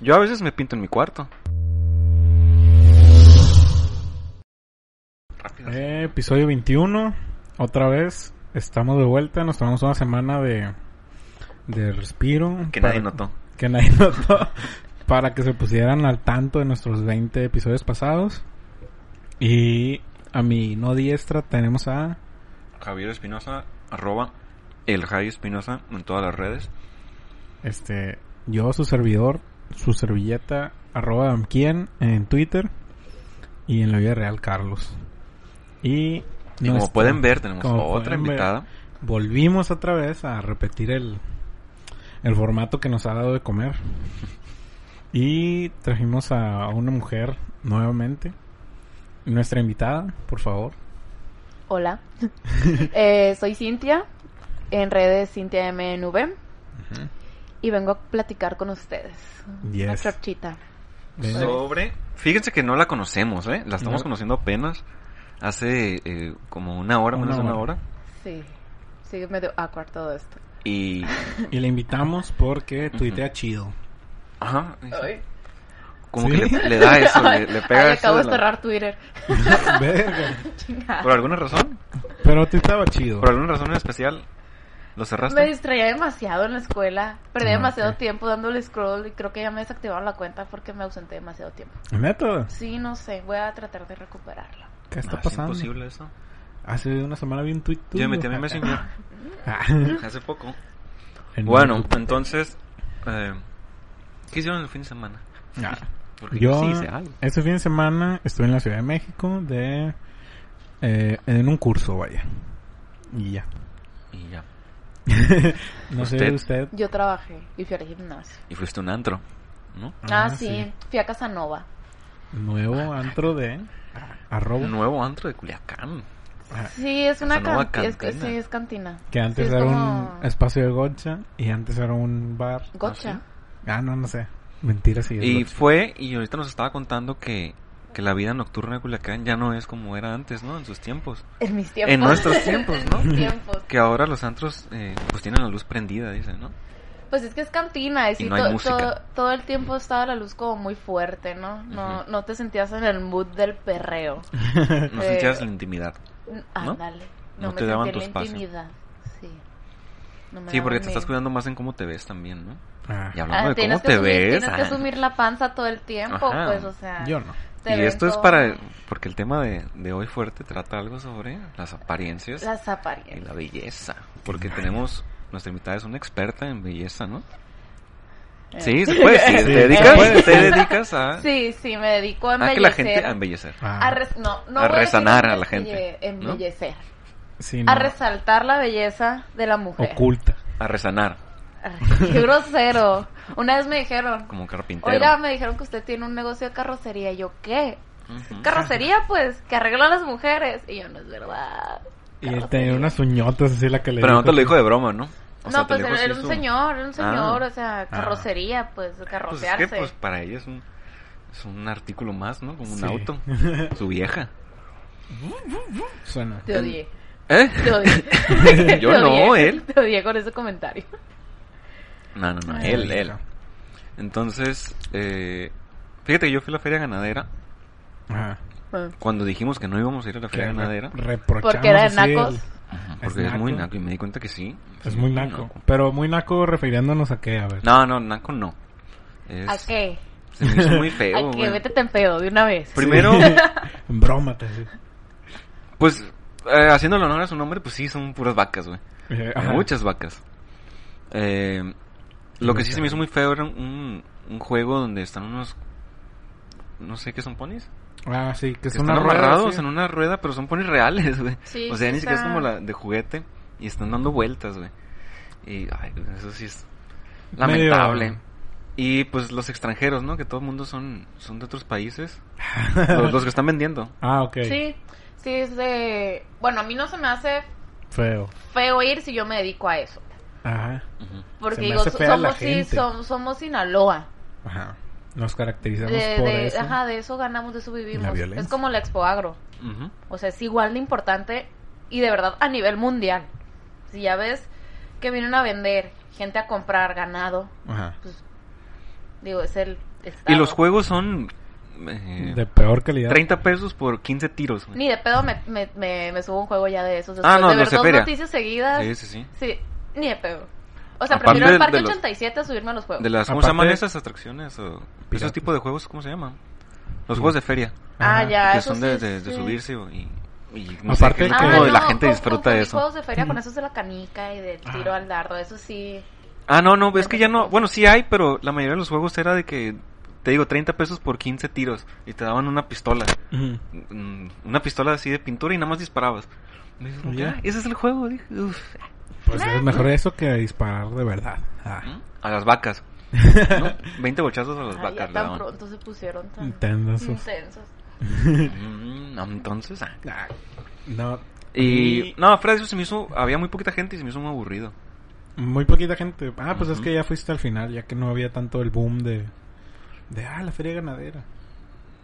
Yo a veces me pinto en mi cuarto. Rápido. Eh, episodio 21. Otra vez. Estamos de vuelta. Nos tomamos una semana de, de respiro. Que para- nadie notó. Que nadie notó. para que se pusieran al tanto de nuestros 20 episodios pasados. Y a mi no diestra tenemos a... Javier Espinosa, arroba el Javi Espinosa en todas las redes. Este, yo, su servidor, su servilleta, arroba damquien en Twitter y en la vida real, Carlos. Y, Y como pueden ver, tenemos otra ver, invitada. volvimos otra vez a repetir el, el formato que nos ha dado de comer. Y trajimos a una mujer nuevamente. Nuestra invitada, por favor. Hola, Eh, soy Cintia, en redes Cintia MNV, y vengo a platicar con ustedes. Yes. Una chorchita. Sobre. Fíjense que no la conocemos, ¿eh? La estamos No. conociendo apenas. Hace eh, como una hora, Una menos de una hora. Sí, sigue medio awkward todo esto. Y. Y la invitamos porque tuitea chido. Ajá. Ay. Como ¿Sí? que le, le da eso, le, le pega Ay, eso. acabo de de la- cerrar Twitter. ¿Por alguna razón? Pero tuiteaba chido. ¿Por alguna razón en especial? ¿Lo cerraste? Me distraía demasiado en la escuela. Perdí Ah, demasiado ok. tiempo dándole scroll y creo que ya me desactivaron la cuenta porque me ausenté demasiado tiempo. ¿Neta? Sí, no sé, voy a tratar de recuperarla. ¿Qué está No, pasando? Es imposible eso. Hace una semana vi un tweet tuyo. Yo me metí a mi Messenger Ah, hace poco. en Bueno, entonces. Eh, ¿Qué hicieron el fin de semana? Ah. Porque Yo, sí hice algo. este fin de semana estuve en la Ciudad de México de... eh, en un curso, vaya. Y ya. Y ya. no sé ¿Usted? de usted. Yo trabajé y fui al gimnasio. Y fuiste un antro, ¿no? Ah, Ah, sí. sí. fui a Casanova. Nuevo antro de... Arroba. Nuevo antro de Culiacán. Sí, es una cantina. Es que sí, es cantina. que antes Sí, era como- un espacio de gocha y antes era un bar. Gotcha. ¿Ah, Ah, no, no sé. Mentira, sí. Y gocha. fue, y ahorita nos estaba contando que, que la vida nocturna de Culiacán ya no es como era antes, ¿no? En sus tiempos. En mis tiempos. En nuestros tiempos, ¿no? En mis tiempos. Que ahora los antros eh, pues tienen la luz prendida, dice, ¿no? Pues es que es cantina y, no hay to- música. todo- todo el tiempo estaba la luz como muy fuerte, ¿no? No, no te sentías en el mood del perreo. No Eh, sentías la intimidad. Ándale. No No, te me daban sentí tu espacio. la intimidad. Sí. No me Sí, porque daban te estás cuidando más en cómo te ves también, ¿no? Ah, Y hablando Ah, de tienes cómo que te asumir- ves. Tienes que ah. asumir la panza todo el tiempo, Ajá. pues, o sea. yo no. Te Y esto es para... Porque el tema de, de hoy fuerte trata algo sobre las apariencias Las y apariencias. la belleza. Porque tenemos... Nuestra invitada es una experta en belleza, ¿no? Eh. Sí, se puede decir. Sí, ¿Te dedicas, puede. te dedicas a, Sí, sí, me dedico a a embellecer. que la gente... A embellecer. Ah, a res- no, no A resanar a la gente, ¿no? Embellecer. A resaltar la belleza de la mujer. Oculta. A resanar. Qué grosero. Una vez me dijeron, Como carpintero. oiga, me dijeron que usted tiene un negocio de carrocería. Y yo, ¿qué? Carrocería, pues, que arregla a las mujeres. Y yo, no es verdad. Y él tenía unas uñotas así la que le Pero no te lo dijo de broma, ¿no? O sea, no, te pues era, un señor, era un señor, Ah. o sea, carrocería, pues, Pues es carrocearse. que pues para ella es un, es un artículo más, ¿no? Como un Sí. auto. Su vieja. Suena. Te odié. ¿Eh? Te odié. Yo Te no, él. Te odié con ese comentario. No, no, no. Ay, él, él. Entonces, eh, fíjate que yo fui a la feria ganadera Ajá. cuando dijimos que no íbamos a ir a la Que feria re- ganadera. reprochamos Porque era de así nacos. el- Ajá, es porque es, muy naco. y me di cuenta que sí. Es Sí, muy naco. Pero muy naco refiriéndonos a qué, a ver. No, no, naco no. Es- ¿A qué? Se me hizo muy feo. ¿A qué? güey. Vete en pedo de una vez. Primero, En broma, te digo. pues, eh, haciéndole honor a su nombre, pues sí, son puras vacas, güey. Eh, ajá. Muchas vacas. Eh, lo que sí se me hizo muy feo era un, un juego donde están unos... No sé qué son ponis. Ah, sí, que Que es están una rueda. amarrados sí. en una rueda, pero son ponis reales, güey. Sí, o sea, sí ni siquiera es como la de juguete. Y están dando vueltas, güey. Y, ay, eso sí es Medio- lamentable. Y pues los extranjeros, ¿no? Que todo el mundo son, son de otros países. los, los que están vendiendo. Ah, ok. Sí, sí, es de... Bueno, a mí no se me hace Feo. feo ir si yo me dedico a eso. Ajá. Porque digo, somos, sí, somos, somos Sinaloa. Ajá. Nos caracterizamos De, por de- eso. Ajá, de eso ganamos, de eso La vivimos. violencia. Es como la Expo Agro. O sea, es igual de importante y de verdad a nivel mundial. Si ya ves que vienen a vender, gente a comprar ganado, Ajá. pues Digo, es el Y estado. los juegos son... eh, De peor calidad. 30 pesos por 15 tiros, güey. Ni de pedo me, me, me, me subo un juego ya de esos. Ah, Después no, de ver dos feria. noticias seguidas. Sí, sí, sí. Sí, ni de pedo. O sea, Aparte prefiero el Parque de los- 87 a subirme a los juegos. De las, ¿Cómo se Aparte- llaman esas atracciones? O esos tipos de juegos, ¿cómo se llaman? Los Sí. juegos de feria. Ah, Ajá. ya, que eso son de, sí, de- de sí. subirse o- y... y no Aparte sé, que- como de la no, gente con- disfruta de confundí eso. juegos de feria con esos de la canica y del tiro Ah. al dardo, eso sí. Ah, no, no, es que ya no... Bueno, sí hay, pero la mayoría de los juegos era de que... Te digo, 30 pesos por 15 tiros. Y te daban una pistola. Ujú. Mm, Una pistola así de pintura y nada más disparabas. Y dices, ya. "Ah, Ese es el juego. Dije, uf. Pues es mejor eso que disparar de verdad. Ah. A las vacas. ¿no? 20 bochazos a las Ay, vacas. ya tan daban. pronto se pusieron tan Intensos. intensos. Mm, no, entonces... ah. Ah, No. Y... No, fuera de eso se me hizo... Había muy poquita gente y se me hizo muy aburrido. Muy poquita gente. Ah, pues es que ya fuiste al final, ya que no había tanto el boom de... De, ah, la feria ganadera.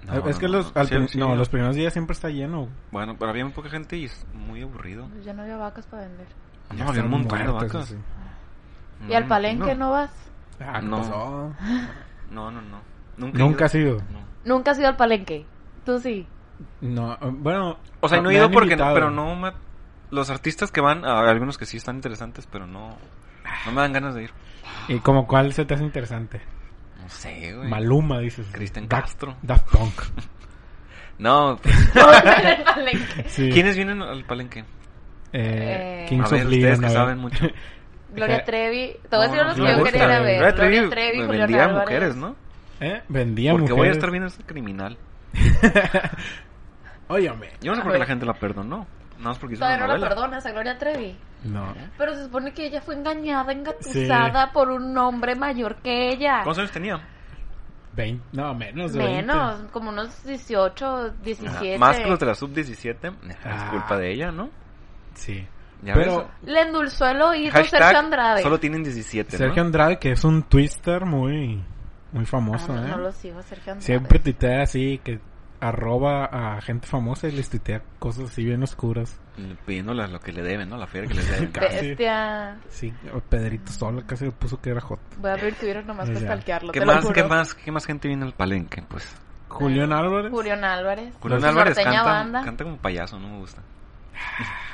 No, es que no, los, no. al Sí, prin- sí, no, no. los primeros días siempre está lleno. Bueno, pero había muy poca gente y es muy aburrido. Pues ya no había vacas para vender. No, Ya había un montón de muertas, vacas. así. No, ¿Y al me palenque no vas? Ah, ¿qué No. pasó? No, no, no. Nunca, Nunca has ido. No. Nunca has ido al palenque. Tú sí. No, bueno. O sea, ah, no he ido porque... invitado. Pero no me... Los artistas que van, algunos que sí están interesantes, pero no... No me dan ganas de ir. ¿Y como cuál se te hace interesante? No sé, güey. Maluma, dices. Cristian Castro. Daft Punk. No, pues. ¿quiénes vienen al palenque? Eh, Kings a ver, of ustedes Leon, que saben mucho. Gloria Trevi. Te voy a decir No, los no que yo quería ver. Gloria Trevi, Gloria Trevi, me vendía Álvarez. mujeres, ¿no? ¿Eh? Vendía Porque mujeres. voy a estar viendo a este criminal. Óyame. Yo no sé por qué la gente la perdonó. Nada más porque hizo Todavía una no la perdonas a Gloria Trevi. No. Pero se supone que ella fue engañada, engatusada por un hombre mayor que ella. ¿Cuántos años tenía? 20, no, menos de 20. Menos, como unos 18, 17. Más que los de la sub-17. Es Ah. culpa de ella, ¿no? Sí. Ya Pero ves. Le endulzó el oído Sergio Andrade. Solo tienen 17, Sergio ¿no? Andrade, que es un twister muy, muy famoso, Ah, no, ¿eh? no lo sigo, Sergio Andrade. Siempre tuitea así, que arroba a gente famosa y les tuitea cosas así bien oscuras. Pidiéndole lo que le deben, ¿no? La feria que les deben. Casi. Bestia. Sí, Pedrito Sola casi le puso que era hot. Voy a abrir Twitter nomás para Ya. stalkearlo. ¿Qué te lo más, juro. ¿Qué más, qué más gente viene al palenque? Pues Julián Álvarez. Julián Álvarez. Julián Álvarez canta, banda. canta como payaso, no me gusta.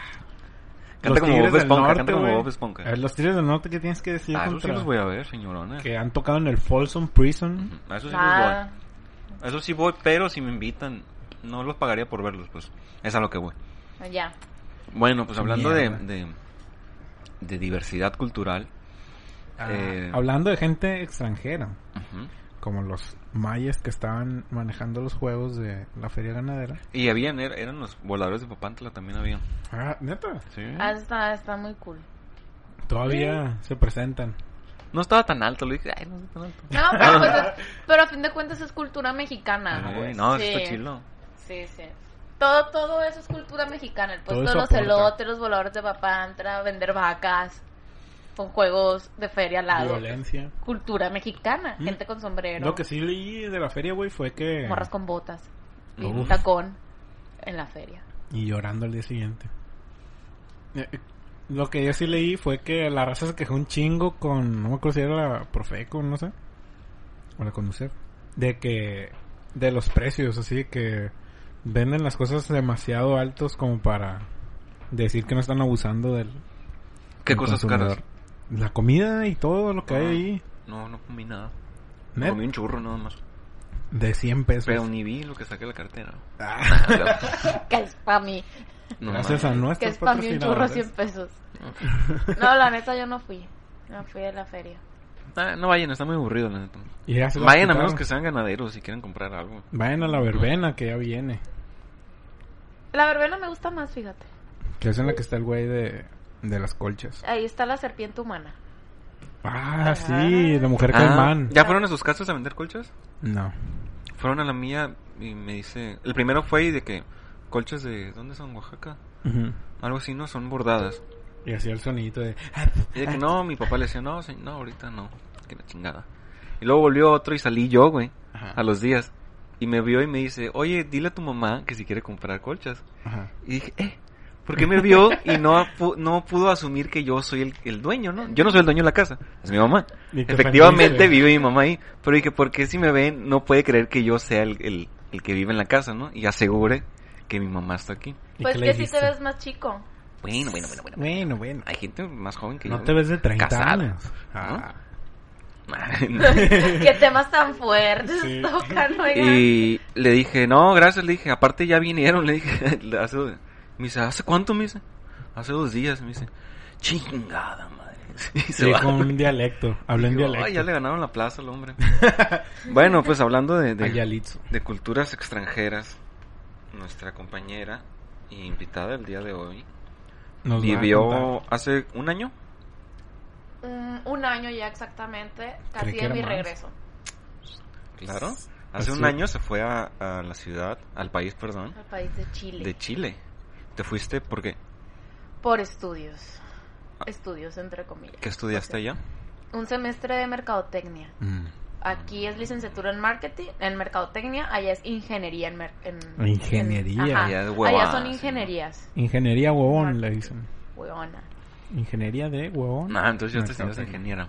Los canta como Tigres Bob del Esponja, Norte, canta como. Bob Esponja. A ver, los Tigres del Norte, ¿qué tienes que decir Ah, sí los voy a ver, señorones. Que han tocado en el Folsom Prison. A esos sí Ah, los voy. A esos sí voy, pero si me invitan, no los pagaría por verlos, pues. Es a lo que voy. ya. Bueno, pues hablando de, de, de diversidad cultural. Ah, eh, Hablando de gente extranjera, ujú, como los mayas que estaban manejando los juegos de la feria ganadera. Y habían, er- eran los voladores de Papantla, también habían. Ah, neta. Sí. Ah, está, está muy cool. Todavía se presentan. No estaba tan alto, lo dije, ay, no está tan alto. No, pero, pues es- pero a fin de cuentas es cultura mexicana. Ay, pues. no, sí. está chilo. Sí, sí. Todo, todo eso es cultura mexicana. El puesto de los aporta. elotes, los voladores de papantra, vender vacas, con juegos de feria al lado. Violencia. Cultura mexicana. Mm. Gente con sombrero. Lo que sí leí de la feria, güey, fue que... Morras con botas. Y un tacón en la feria. Y llorando al día siguiente. Eh, eh, Lo que yo sí leí fue que la raza se quejó un chingo con... No me acuerdo si era la Profeco, no sé. O la Conducef. De que... De los precios, así que... Venden las cosas demasiado altos como para... Decir que no están abusando del... ¿Qué cosas consumidor. caras? La comida y todo lo que hay Ah. ahí. No, no comí nada. Net, Comí un churro nada más. de 100 pesos. Pero ni vi lo que saqué de la cartera. Ah, Que es para mí. No gracias a. Que es para mí un churro patrocinadores. 100 pesos. No, la neta yo no fui. No fui a la feria. Ah, no vayan, está muy aburrido la neta. Y ya se las Vayan a menos que sean ganaderos si quieren comprar algo. Vayan a la verbena que ya viene. La verbena me gusta más, fíjate. Que es en la que está el güey de, de las colchas. Ahí está la serpiente humana. Ah, sí, la mujer Ah, caimán. ¿Ya fueron a sus casas a vender colchas? No. Fueron a la mía y me dice... El primero fue y de que... Colchas de... ¿Dónde son? ¿Oaxaca? Algo así, ¿no? Son bordadas. Y hacía el sonidito de... Y de que no, mi papá le decía, no, señor, no, ahorita no. Que la chingada. Y luego volvió otro y salí yo, güey. Ajá. A los días. Y me vio y me dice, oye, dile a tu mamá que si quiere comprar colchas. Ajá. Y dije, eh, Porque me vio y no, no pudo asumir que yo soy el, el dueño, ¿no? Yo no soy el dueño de la casa, es mi mamá. Efectivamente vive mi mamá ahí. Pero dije, ¿por qué si me ven no puede creer que yo sea el, el, el que vive en la casa, ¿no? Y asegure que mi mamá está aquí. ¿Y Pues que si te ves más chico. Bueno, bueno, bueno, bueno. Bueno, bueno. Hay gente más joven que No yo. te ves de 30 casada, años. ¿no? Ah. Qué temas tan fuertes Sí. tocan, oigan. Y le dije, no, gracias, le dije, aparte ya vinieron, le dije, hace, me dice, ¿hace cuánto? Me dice, hace dos días, me dice, chingada madre. Y se Sí, va. con un dialecto. Hablé en dialecto. Ay, ya le ganaron la plaza al hombre. bueno, pues hablando de, de, culturas extranjeras, nuestra compañera y invitada el día de hoy Nos vivió hace un año. Mm, un año ya exactamente, casi de era mi más. regreso. Claro. Hace Así- un año se fue a, a la ciudad, al país, perdón, Al país de Chile. de Chile. ¿Te fuiste porque Por estudios. Estudios, entre comillas. ¿Qué estudiaste allá? Un semestre de mercadotecnia. Mm. Aquí es licenciatura en marketing, en mercadotecnia, allá es ingeniería en... mer- en Ingeniería. en-. Allá es allá huevada, son sí, ingenierías. Ingeniería huevón, Marketing. le dicen. Huevona. Ingeniería de huevón. Ah, entonces yo te estudias ingeniera.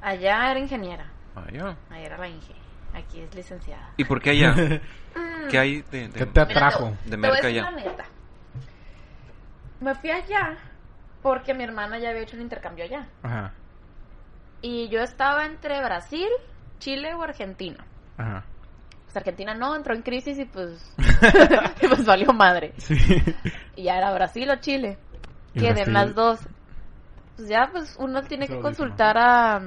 Allá era ingeniera. Ah, ya. Allá era la Inge. Aquí es licenciada. ¿Y por qué allá? Mm. ¿Qué hay de, de- ¿Qué te Mira, atrajo? te- De te voy a merca allá. Me fui allá porque mi hermana ya había hecho un intercambio allá. Ajá. Y yo estaba entre Brasil, Chile o Argentina. Ajá. Pues Argentina no, entró en crisis y pues, y pues valió madre. Sí. Y ya era Brasil o Chile. Queden las dos. Pues ya, pues uno tiene que consultar a,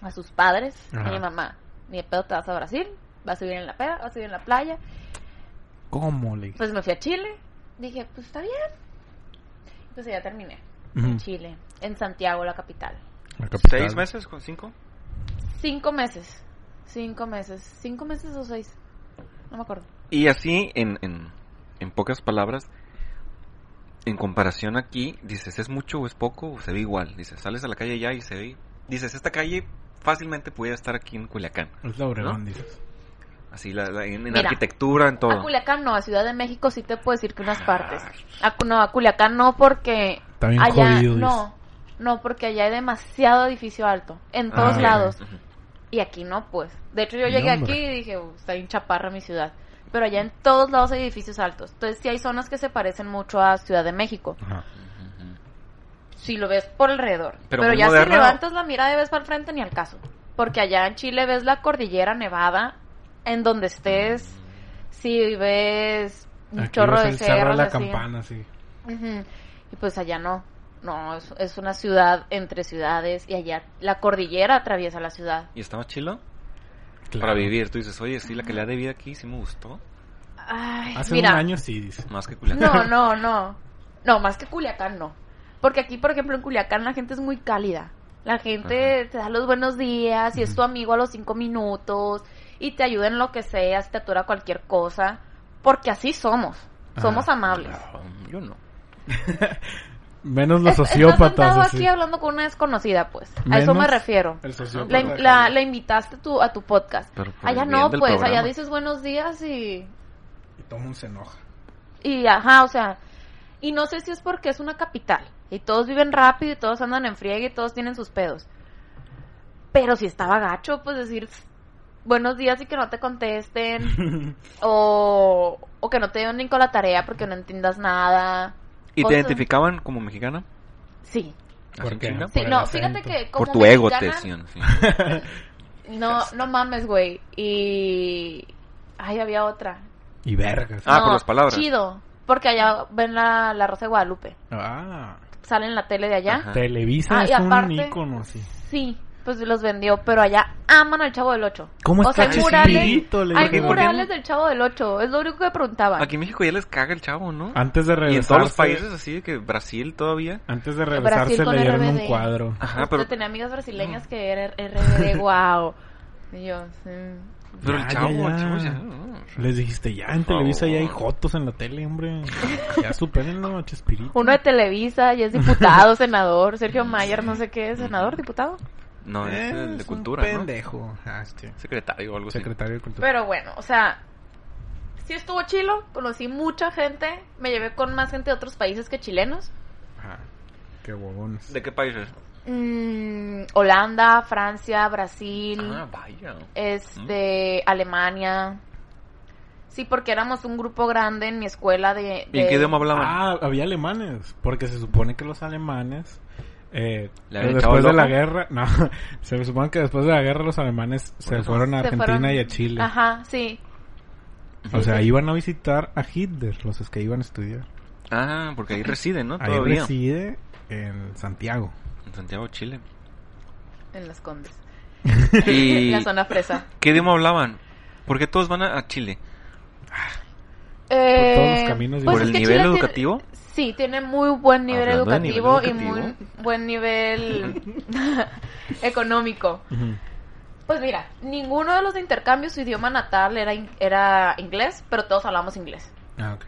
a sus padres, Ajá. a mi mamá. Ni de pedo te vas a Brasil, vas a vivir en la peda, vas a vivir en la playa. ¿Cómo le? Pues me fui a Chile. Dije, pues está bien. Pues ya terminé. En Chile, en Santiago, la capital. La capital. ¿Seis meses? ¿Con cinco? Cinco meses. Cinco meses. ¿Cinco meses o seis? No me acuerdo. Y así, en, en, en pocas palabras, en comparación aquí, dices, ¿es mucho o es poco? O se ve igual. Dices, sales a la calle ya y se ve. Dices, esta calle fácilmente pudiera estar aquí en Culiacán. Es la Obregón, ¿No? dices. Así, la, la- en, en Mira, arquitectura, en A todo. Culiacán no, a Ciudad de México sí te puedo decir que unas partes. A, Cu- no, a Culiacán no porque allá jodido, no, no porque allá hay demasiado edificio alto en Ah, todos ok. lados y aquí no pues. De hecho yo llegué aquí y dije, "Uh, está bien chaparra mi ciudad. Pero allá en todos lados hay edificios altos. Entonces sí hay zonas que se parecen mucho a Ciudad de México. Ajá. Si lo ves por alrededor. Pero ya si levantas la mirada y ves para el frente ni al caso. Porque allá en Chile ves la cordillera nevada en donde estés. Si ves un Aquí chorro de cerros la así. campana, sí. Y pues allá no. No, es, es una ciudad entre ciudades y allá la cordillera atraviesa la ciudad. ¿Y estaba chilo? Claro. Para vivir. Tú dices, oye, sí, la calidad de vida aquí sí me gustó. Ay, Hace mira, un año sí, dice. Más que Culiacán. No, no, no. No, más que Culiacán no. Porque aquí, por ejemplo, en Culiacán la gente es muy cálida. La gente te da los buenos días y es tu amigo a los cinco minutos y te ayuda en lo que sea, si te atura cualquier cosa. Porque así somos. Somos Ajá. amables. Ah, Yo no. Menos los Es- Estás sociópatas. así. aquí hablando con una desconocida, pues. A eso me refiero. El sociópata. La, la- la invitaste tú, a tu podcast. Allá no, pues. Allá dices buenos días y... Y todo mundo se enoja. Y ajá, o sea, y no sé si es porque es una capital y todos viven rápido y todos andan en friega y todos tienen sus pedos. Pero si estaba gacho, pues decir buenos días y que no te contesten o, o que no te den ni con la tarea porque no entiendas nada. ¿Y te identificaban como mexicana? Sí. ¿Por ¿Así qué? Sí, Por no, fíjate que como Por tu ego te decían. sí. No, no mames, güey. Y ay, había otra. Y vergas. Ah, No, por las palabras. Chido, porque allá ven la, la Rosa de Guadalupe. Ah. Sale en la tele de allá. Ajá. Televisa Ah, y es un ícono así. Sí, pues los vendió, pero allá aman al Chavo del Ocho. ¿Cómo o sea, está hay murales, hay murales del Chavo del Ocho, es lo único que preguntaba. Aquí en México ya les caga el chavo, ¿no? Antes de Y regresarse. en todos los países así, de que Brasil todavía. Antes de regresarse le dieron RBD. un cuadro. Ajá, pero, tenía amigas brasileñas que eran RBD, wow. Y yo, sí. pero el Ya, chavo, ya, el chavo ya. ya. Les dijiste, ya en Televisa ya hay jotos en la tele, hombre. Ya supérenlo, Chespirito. Uno de Televisa, ya es diputado, senador. Sergio Mayer, no sé qué senador, diputado. No, es el de cultura, un ¿no? pendejo. Ah, Secretario o algo así. secretario de Cultura. Pero bueno, o sea, sí estuvo chilo, conocí mucha gente, me llevé con más gente de otros países que chilenos. Ajá. Qué huevones. ¿De qué países? Mm, Holanda, Francia, Brasil, Ah, vaya. este, Alemania. Sí, porque éramos un grupo grande en mi escuela de... ¿Y en de- qué idioma hablaban? Ah, había alemanes. Porque se supone que los alemanes. Eh, ¿Le habían después de la guerra. No, se supone que después de la guerra los alemanes se fueron a Argentina fueron- y a Chile. Ajá, sí. O sea, sí. iban a visitar a Hitler, los que iban a estudiar. Ah, porque ahí residen, ¿no? Ahí Todavía. reside en Santiago. En Santiago, Chile. En las Condes. ¿Y La zona fresa. qué idioma hablaban? ¿Por qué todos van a, a Chile? Eh, todos los caminos pues ¿Por el nivel Chile tiene- educativo? Sí, tiene muy buen nivel Hablando educativo, nivel y muy buen nivel económico. Pues mira, ninguno de los de intercambio su idioma natal era, in- era inglés, pero todos hablamos inglés. Ah, ok.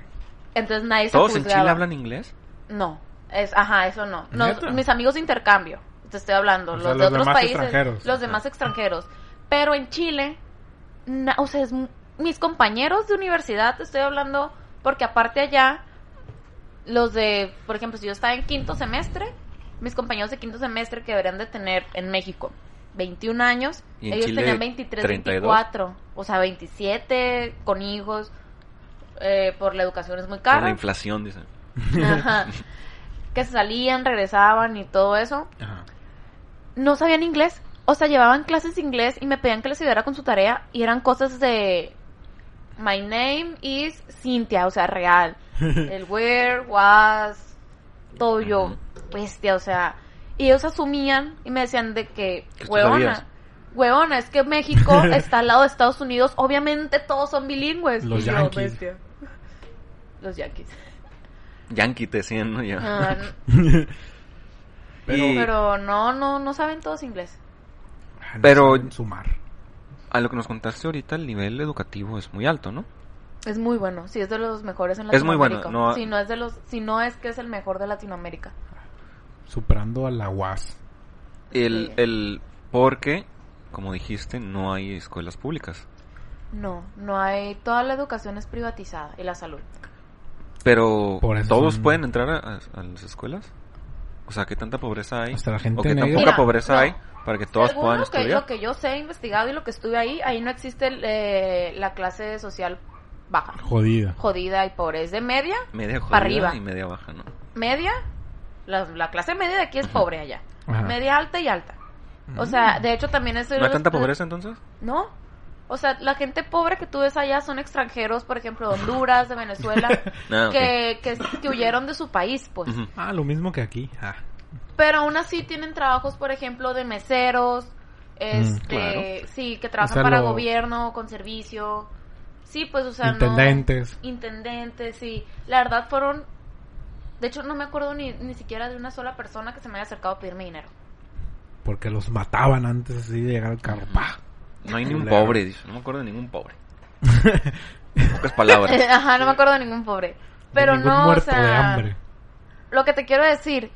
Entonces nadie se ¿Todos en. Chile hablan inglés? No, es, ajá, eso no. Mis amigos de intercambio, te estoy hablando, O los sea, de los otros demás países, extranjeros. los demás extranjeros. Pero en Chile, na- o sea, es mis compañeros de universidad, te estoy hablando, porque aparte allá, los de, por ejemplo, si yo estaba en quinto semestre, mis compañeros de quinto semestre que deberían de tener en México 21 años, ¿Y en ellos Chile, tenían 23, 32? 24, o sea, 27 con hijos, eh, por la educación es muy Por cara. la inflación, dicen. Ajá. Que se salían, regresaban y todo eso. Ajá. No sabían inglés. O sea, llevaban clases de inglés y me pedían que les ayudara con su tarea. Y eran cosas de. My name is Cynthia, o sea, real. El where, was, todo yo. Bestia, o sea. Y ellos asumían y me decían de que, huevona, huevona, es que México está al lado de Estados Unidos. Obviamente todos son bilingües. Los Y yo, yanquis. bestia. Los yankees. Yankee te decían, ¿no? Ya. Ah, Pero, Pero no, no, no saben todos inglés. Pero- sumar. A lo que nos contaste ahorita, el nivel educativo es muy alto, ¿no? Es muy bueno, sí, es de los mejores en Es muy Latinoamérica. bueno, no- Si no es de los, si no es que es el mejor de Latinoamérica. Superando a la UAS. El, Sí. el, porque, como dijiste, no hay escuelas públicas. No, no hay, toda la educación es privatizada y la salud. Pero, ¿todos son- pueden entrar a, a- a las escuelas? O sea, ¿qué tanta pobreza hay? Hasta la gente ¿O qué tan negra. poca Mira, pobreza no. hay para que todos Según puedan lo que, estudiar? lo que yo sé, he investigado y lo que estuve ahí, ahí no existe eh, la clase social baja, Jodida. jodida y pobre. Es de media, Media jodida para arriba. y media baja, ¿no? media, la, la clase media de aquí es pobre allá. Ajá. Media alta y alta. O sea, de hecho también es... ¿No hay tanta pobreza entonces? No. O sea, la gente pobre que tú ves allá son extranjeros, por ejemplo, de Honduras, de Venezuela, Ah, ok. que, que, que huyeron de su país, pues. Ah, lo mismo que aquí. Ah. Pero aún así tienen trabajos, por ejemplo, de meseros, este, claro. sí, que trabajan sea, para lo- gobierno, con servicio. Sí, pues, o sea, no- Intendentes. Intendentes, sí. La verdad fueron... De hecho, no me acuerdo ni, ni siquiera de una sola persona que se me haya acercado a pedirme dinero. Porque los mataban antes así de llegar al carro. ¡Pah! No hay ni un pobre, dice. No me acuerdo de ningún pobre. Pocas palabras. Ajá, no me acuerdo de ningún pobre. Pero Ningún no, o muerto sea... de hambre. Lo que te quiero decir,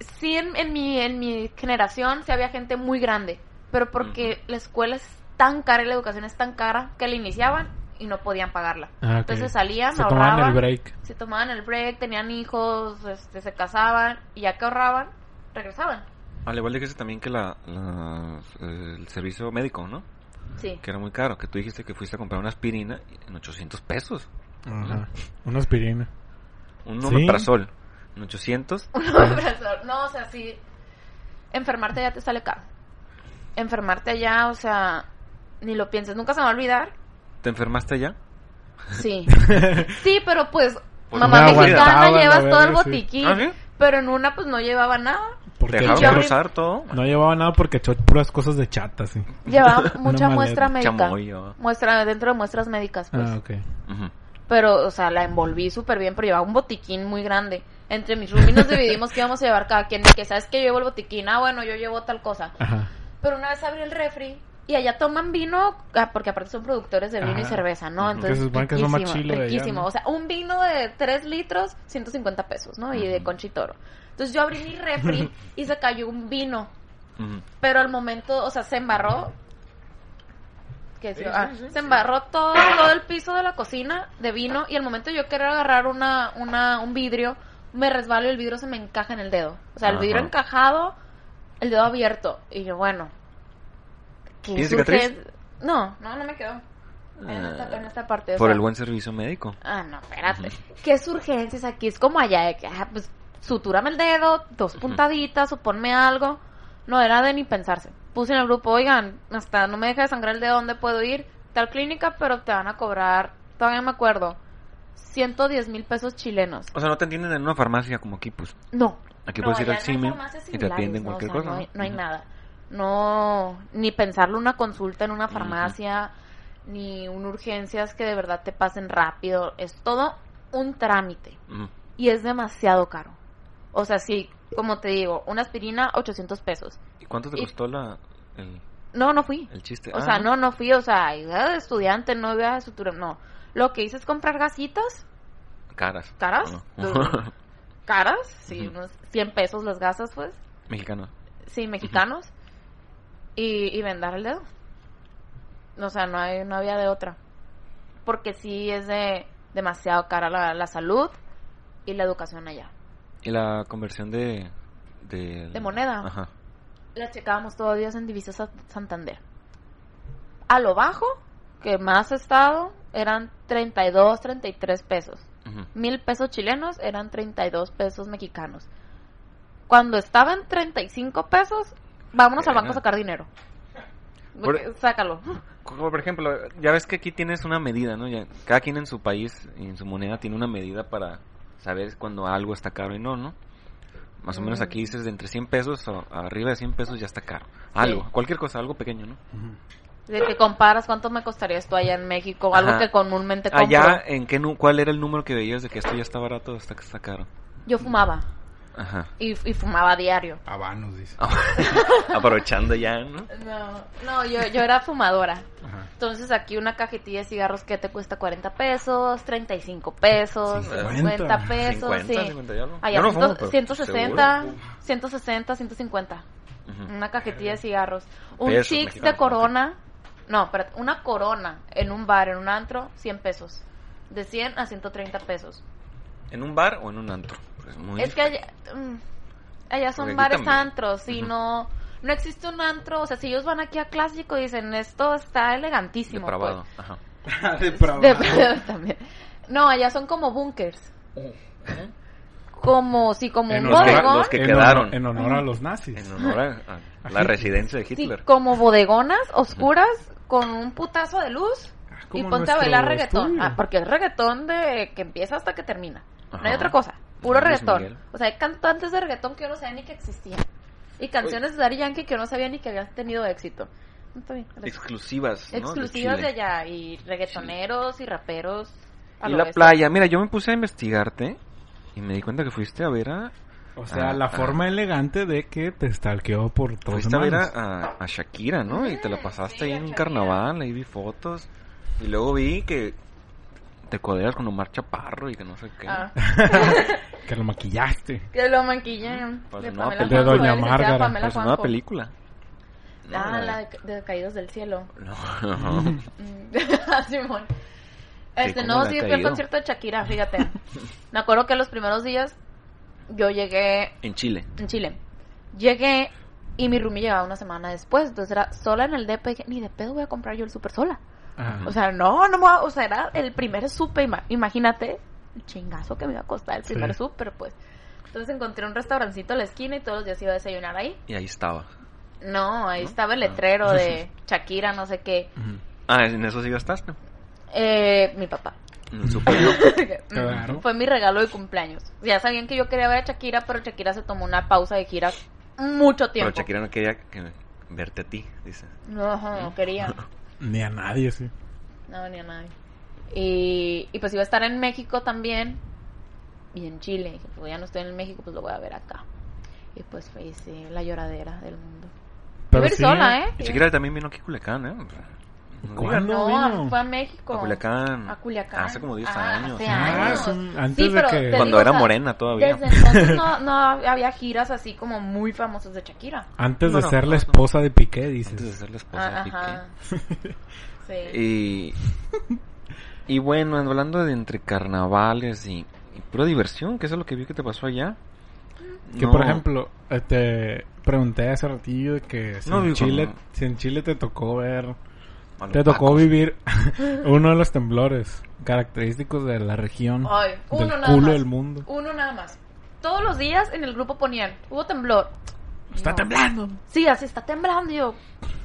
sí en, en mi, en mi generación sí había gente muy grande, pero porque la escuela es tan cara y la educación es tan cara que la iniciaban y no podían pagarla. Ah. Entonces salían, Se ahorraban, tomaban el break. se tomaban el break, tenían hijos, este, se casaban y ya que ahorraban, regresaban. Al igual dijiste también que la, la- el servicio médico, ¿no? Sí. Que era muy caro. Que tú dijiste que fuiste a comprar una aspirina en 800 pesos. Ajá. Una aspirina. Un Sí. En 800. no, o sea, sí. Enfermarte ya te sale caro. Enfermarte allá, o sea, ni lo pienses, nunca se me va a olvidar. ¿Te enfermaste allá? Sí. Sí, pero pues, Pues mamá no mexicana llevas todo el botiquín. ¿Ah, sí? Pero en una pues no llevaba nada. Porque ¿Dejaron usar todo? no llevaba nada porque echó puras cosas de chata, sí. Llevaba mucha muestra médica. Muestra dentro de muestras médicas, pues. Ah, ok. Pero, o sea, la envolví súper bien, pero llevaba un botiquín muy grande. Entre mis roomies nos dividimos que íbamos a llevar cada quien. Que, ¿sabes que Yo llevo el botiquín. Ah, bueno, yo llevo tal cosa. Ajá. Pero una vez abrí el refri y allá toman vino, ah, porque aparte son productores de vino y cerveza, ¿no? Entonces, más riquísimo, chilo de allá, riquísimo. ¿no? O sea, un vino de 3 litros, 150 pesos, ¿no? Y de conchitoro. Entonces yo abrí mi refri y se cayó un vino. Pero al momento, o sea, se embarró. que Sí, sí, ah, sí, sí, se sí. embarró todo, todo el piso de la cocina de vino y al momento de yo querer agarrar una, una, un vidrio, me resbalo y el vidrio se me encaja en el dedo. O sea, el vidrio Ajá. encajado, el dedo abierto. Y yo, bueno. ¿qué ¿Tienes cicatriz? No, no, no me quedó. En esta, Ah, en esta parte. Por sea, el buen servicio médico. Ah, no, espérate. ¿Qué urgencias aquí? Es como allá de que, ah, pues, sutúrame el dedo, dos puntaditas, o ponme algo. No, era de ni pensarse. Puse en el grupo, oigan, hasta no me deja de sangrar el dedo, ¿dónde puedo ir? Tal clínica, pero te van a cobrar, todavía me acuerdo, 110 mil pesos chilenos. O sea, no te atienden en una farmacia como aquí, pues. No. Aquí No, puedes ir al farmacias y te atienden ¿no? cualquier O sea, cosa. No hay, no hay Ujú. nada. No, ni pensarlo una consulta en una farmacia, ni un urgencias que de verdad te pasen rápido. Es todo un trámite. Y es demasiado caro. O sea, sí, como te digo, una aspirina, 800 pesos. ¿Y cuánto te Y- costó la, el, No, no fui. el chiste? O Ah, sea, no, no fui. O sea, idea de estudiante, no iba a sutura. No. Lo que hice es comprar gasitas Caras. ¿Caras? caras. Sí, unos 100 pesos las gasas, pues. Mexicano. Sí, mexicanos. y, y vendar el dedo. O sea, no, hay, no había de otra. Porque sí es de demasiado cara la, la salud y la educación allá. ¿Y la conversión de... De, De moneda. Ajá. La checábamos todos los días en Divisas Sa- Santander. A lo bajo, que más he estado, eran 32, 33 pesos. Mil pesos chilenos eran 32 pesos mexicanos. Cuando estaba en 35 pesos, vámonos al banco a sacar dinero. Por- Sácalo. Como por ejemplo, ya ves que aquí tienes una medida, ¿no? Ya, cada quien en su país y en su moneda tiene una medida para saber cuando algo está caro y no, ¿no? Más o menos Mm. aquí dices de entre 100 pesos o arriba de 100 pesos ya está caro. Algo, Sí. cualquier cosa, algo pequeño, ¿no? De que comparas cuánto me costaría esto allá en México, algo Ajá. que comúnmente compro. Allá, ¿en qué nu- ¿cuál era el número que veías de que esto ya está barato o está, está caro? Yo fumaba. Ajá. Y, y fumaba diario. Habanos, dice. Aprovechando ya, ¿no? No, no yo, yo era fumadora. Ajá. Entonces aquí una cajetilla de cigarros que te cuesta 40 pesos, 35 pesos, 50. 50 pesos, 50, sí. 50 y algo. Allá no ciento- fumo, pero 160, seguro. 160, 150. Ujú. Una cajetilla de cigarros. Un Pesos mexicanos, de corona. No, espérate, una corona en un bar, en un antro, 100 pesos. De 100 a 130 pesos. ¿En un bar o en un antro? Pues muy Es que allá, mm, allá son bares también. antros y Ujú. no no existe un antro, o sea, si ellos van aquí a clásico dicen, esto está elegantísimo. depravado. pues. Ajá. Depravado. De- también. No, allá son como bunkers. Como, sí, como En un honor bodegón. los que en quedaron. honor- en honor a los nazis. En honor a, a la residencia de Sí, Hitler. como bodegonas oscuras con un putazo de luz y Como ponte a bailar reggaetón. estudio. Ah, porque es reggaetón de que empieza hasta que termina. No hay otra cosa. Puro Luis reggaetón. Miguel. O sea, hay cantantes de reggaetón que yo no sabía ni que existían. Y canciones de Daddy Yankee que yo no sabía ni que habían tenido éxito. Bien. Exclusivas, ¿no? Exclusivas de, allá. Y reggaetoneros y raperos. a Y la playa. Mira, yo me puse a investigarte y me di cuenta que fuiste a ver a... O sea, Ah, la ah. forma elegante de que te stalkeó por todos Fuiste a ver lados. a, a- a Shakira, ¿no? Y te la pasaste Sí, ahí en un carnaval, ahí vi fotos. Y luego vi que te codeas con Omar Chaparro y que no sé qué. Ah, Que lo maquillaste. que lo maquillan. Para De película. De Doña Márgara. Nueva Juanjo. película. Ah, No, la de, de Caídos del Cielo. No. Mm. Simón. Este, no, le ha sí, fui al caído. concierto de Shakira, fíjate. Me acuerdo que los primeros días yo llegué en Chile. en Chile. Llegué y mi roomie llegaba una semana después. Entonces era sola en el depa y dije, ni de pedo voy a comprar yo el súper sola. Ajá. O sea, no, no me voy a- O sea, era el primer súper. ima- Imagínate el chingazo que me iba a costar el primer Sí. súper, pues. Entonces encontré un restaurancito a la esquina y todos los días iba a desayunar ahí. Y ahí estaba. No, ahí ¿No? estaba el Ah. letrero de Shakira, no sé qué. Ah, en eso sí gastaste. Eh, mi papá. Fue mi regalo de cumpleaños. Ya sabían que yo quería ver a Shakira, pero Shakira se tomó una pausa de gira mucho tiempo. Pero Shakira no quería que- verte a ti, dice. No, no quería. Ni a nadie, sí. No, ni a nadie. Y, y pues iba a estar en México también. Y en Chile. Y dije, pues ya no estoy en México, pues lo voy a ver acá. Y pues fue sí, la lloradera del mundo. Pero sí, sola, ¿eh? Y Shakira también vino aquí a Culiacán, ¿eh? ¿Cuándo No, vino? fue a México. A Culiacán. A Culiacán. Hace como 10 Ah, años. hace Ah, años. sí, antes de pero que- Cuando digo, era o sea, morena todavía. Desde entonces no, no había giras así como muy famosas de Shakira. Antes de Bueno, ser la no, no. esposa de Piqué, dices. Antes de ser la esposa de Ah, Piqué. ajá. Sí. Y, y bueno, hablando de entre carnavales y, y pura diversión, que eso es lo que vi que te pasó allá. Que No, por ejemplo, eh, te pregunté hace ratillo de que si, No, en Chile, no. si en Chile te tocó ver, te tocó tacos. vivir uno de los temblores característicos de la región, Ay, uno del nada culo más. del mundo. Uno nada más. Todos los días en el grupo ponían, hubo temblor. Está No. temblando. Sí, así está temblando. Y yo,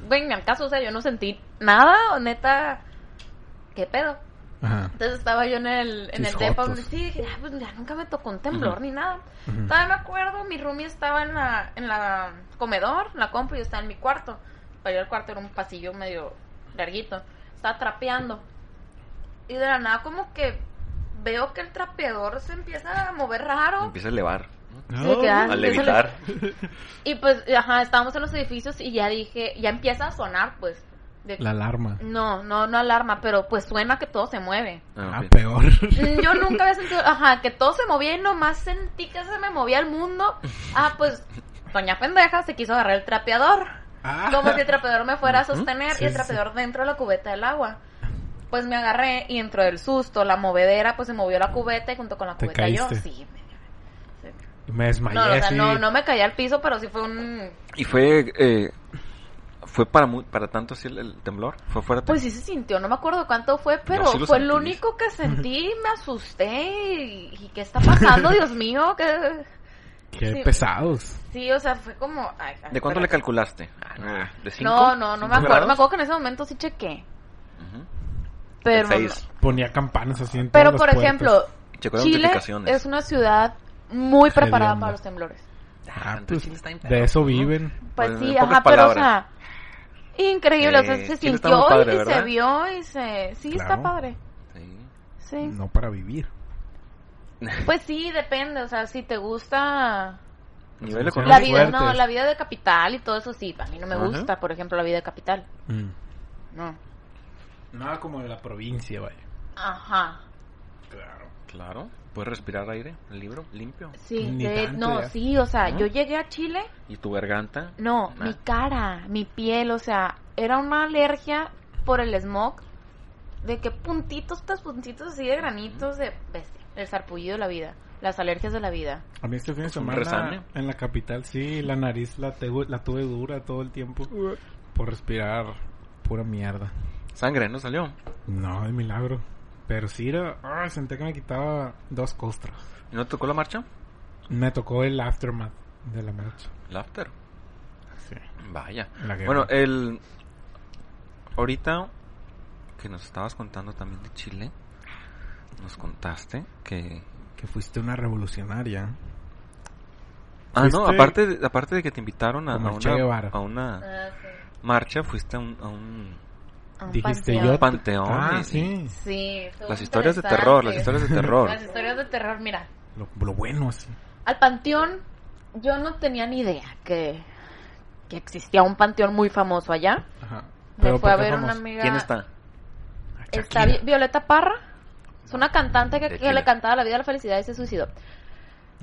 güey, ni al caso, o sea, yo no sentí nada, o neta, ¿qué pedo? Ajá. Entonces estaba yo en el, en el depa, donde sí, dije, "Ah, pues ya nunca me tocó un temblor Ujú. ni nada. Ujú. Todavía me acuerdo, mi roomie estaba en la, en la comedor, en la compu, y yo estaba en mi cuarto. Para ir al cuarto era un pasillo medio larguito. Estaba trapeando. Y de la nada como que veo que el trapeador se empieza a mover raro. Empieza a elevar. ah, A levitar. Y pues, ajá, estábamos en los edificios y ya dije, ya empieza a sonar, pues. de- La alarma. No, no, no alarma, pero pues suena que todo se mueve. Ah, Ah, peor. Mm, Yo nunca había sentido, ajá, que todo se movía y nomás sentí que se me movía el mundo. Ah, pues, doña pendeja se quiso agarrar el trapeador. Ah. Como si el trapeador me fuera a sostener Sí, y el sí, trapeador dentro de la cubeta del agua. Pues me agarré y entró del susto, la movedera, pues se movió la cubeta y junto con la ¿Te cubeta yo. caíste? Sí, me- sí. Me desmayé No, o sea, no, no me caí al piso, pero sí fue un... Y fue, eh, fue para muy, para tanto así el, el temblor. Fue fuerte. Pues sí se sintió, no me acuerdo cuánto fue, pero sí lo fue el sentí. único que sentí, me asusté y, y ¿qué está pasando, Dios mío? que Qué sí. pesados. Sí, o sea, fue como... ay, ay, ¿De cuánto le calculaste? Ah, no, ¿De cinco? No, no, no ¿Cinco me acuerdo. grados? Me acuerdo que en ese momento sí chequé. Ujú. Pero, De seis. Ponía campanas así en pero por puertas. ejemplo, Chile es una ciudad muy preparada para los temblores. Ah, entonces pues, está de eso viven. Pues Pues, sí, ajá, pero o sea, increíble, o sea, Eh, se Chile está sintió padre, y ¿verdad? se vio y se... Sí, está Claro. padre. Sí. Sí. No para vivir. Pues sí, depende, o sea, si te gusta Nivel económico. la vida, fuertes. no, la vida de capital y todo eso sí, a mí no me Ajá. gusta, por ejemplo, la vida de capital. Mm. No. Nada como de la provincia, vaya. Ajá. Claro. Claro. Puedes respirar aire, el libro, limpio. Sí, Ni de- tanto no, ya. sí, o sea, ¿No? yo llegué a Chile Y tu garganta. No, Nah. mi cara, mi piel, o sea, era una alergia por el smog. De que puntitos tras puntitos así de granitos de bestia. El sarpullido de la vida. Las alergias de la vida. A mí este fin de semana resane. en la capital sí, la nariz la, tehu- la tuve dura todo el tiempo por respirar pura mierda. Sangre, ¿no salió? No, de milagro. Pero sí era, ah, senté que me quitaba dos costras. ¿Y no te tocó la marcha? Me tocó el aftermath de la marcha. El after. Sí. Vaya. Bueno, el... Ahorita que nos estabas contando también de Chile, nos contaste que... Que fuiste una revolucionaria. Ah, no, aparte de, aparte de que te invitaron a, una, a una marcha, fuiste a un, a un Dijiste panteón. yo. panteón. Ah, y- sí. Sí, Las historias de terror, las historias de terror. Las historias de terror, mira. Lo, lo bueno así. Al panteón, yo no tenía ni idea que, que existía un panteón muy famoso allá. Ajá. Me fue a ¿por qué ver una amiga. ¿Quién está? Ah, Está Violeta Parra. Es una cantante que, que le cantaba la vida, la felicidad y se suicidó.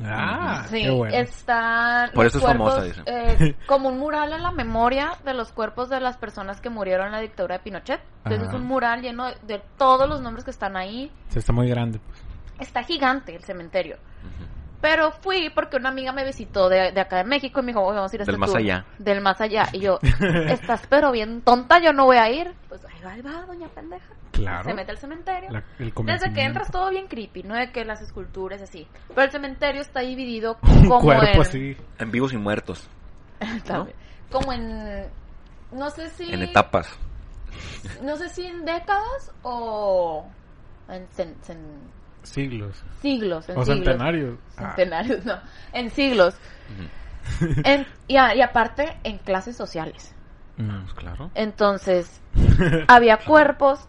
Ah, Sí, qué bueno. están Por eso es famosa, cuerpos, dice. eh, como un mural en la memoria de los cuerpos de las personas que murieron en la dictadura de Pinochet. Entonces Ajá. es un mural lleno de, de todos los nombres que están ahí. Sí, está muy grande, pues. Está gigante el cementerio. Ujú. Pero fui porque una amiga me visitó de, de acá de México y me dijo, "Oye, vamos a ir a Del este más tour". allá. Del más allá. Y yo, estás pero bien tonta, yo no voy a ir. Pues ahí va, ahí va, doña pendeja. Claro. Se mete al cementerio. La- el Desde que entras todo bien creepy, ¿no? De que las esculturas así. Pero el cementerio está dividido como Cuerpo en... así. En vivos y muertos. También. Como en... No sé si... En etapas. No sé si en décadas o... En, Siglos. siglos. En O siglos. centenarios. Ah, Centenarios, no. En siglos. Ujú. En- y, a- y aparte, en clases sociales. mm. Pues claro. Entonces, había cuerpos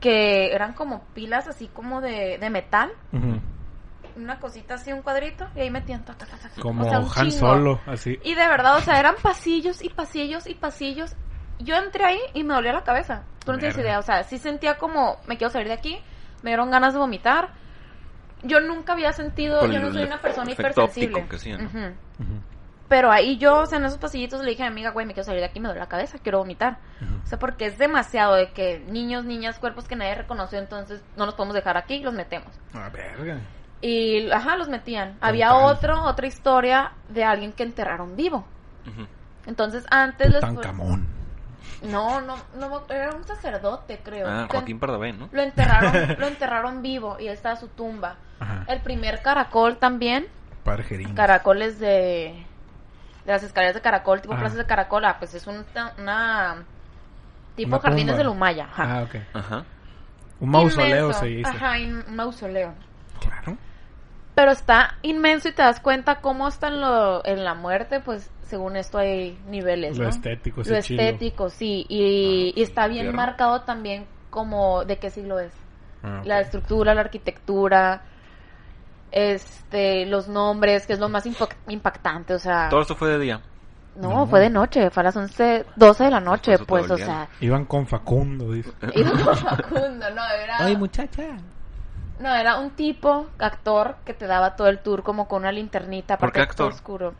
que eran como pilas así como de, de metal. Una cosita así, un cuadrito. Y ahí metían... ta, ta, ta. Como O sea, un Han chingo. Solo, así. Y de verdad, o sea, eran pasillos y pasillos y pasillos yo entré ahí y me dolía la cabeza. Tú no tienes idea. O sea, sí sentía como, me quiero salir de aquí. Me dieron ganas de vomitar. Yo nunca había sentido, Por yo no soy una persona hipersensible. que ¿no? Ujú. Ujú, Pero ahí yo, o sea, en esos pasillitos le dije a mi amiga, güey, me quiero salir de aquí, me duele la cabeza, quiero vomitar. O sea, porque es demasiado de que niños, niñas, cuerpos que nadie reconoció, entonces no los podemos dejar aquí, los metemos. Ah, verga. Y, ajá, los metían. Había otro, otra historia de alguien que enterraron vivo. Ujú. Entonces, antes les... Tutankamón. No, no, no, era un sacerdote, creo. Ah, Joaquín Pardavé, ¿no? Lo enterraron, lo enterraron vivo y ahí está su tumba. Ajá. El primer caracol también, Padre Jerín. caracoles de, de las escaleras de caracol, tipo Ajá. plazas de caracol, ah, pues es un- una tipo Una jardines de Lumaya. Ajá. Ah, ok. Ajá. Un mausoleo Inmenso. se dice. Ajá, in- un mausoleo. Claro. Pero está inmenso y te das cuenta cómo está en, lo, en la muerte, pues según esto hay niveles, Lo ¿no? estético, Lo ese chilo. estético, sí. Y, Ah, y está bien marcado también como de qué siglo es. Ah. La estructura, la arquitectura, este, los nombres, que es lo más impactante, o sea... Todo esto fue de día. No, No. fue de noche, fue a las 11, 12 de la noche, pues, o sea... Iban con Facundo, dice. Iba con Facundo, no, era... muchacha. No, era un tipo, actor, que te daba todo el tour como con una linternita. ¿Por qué actor? oscuro.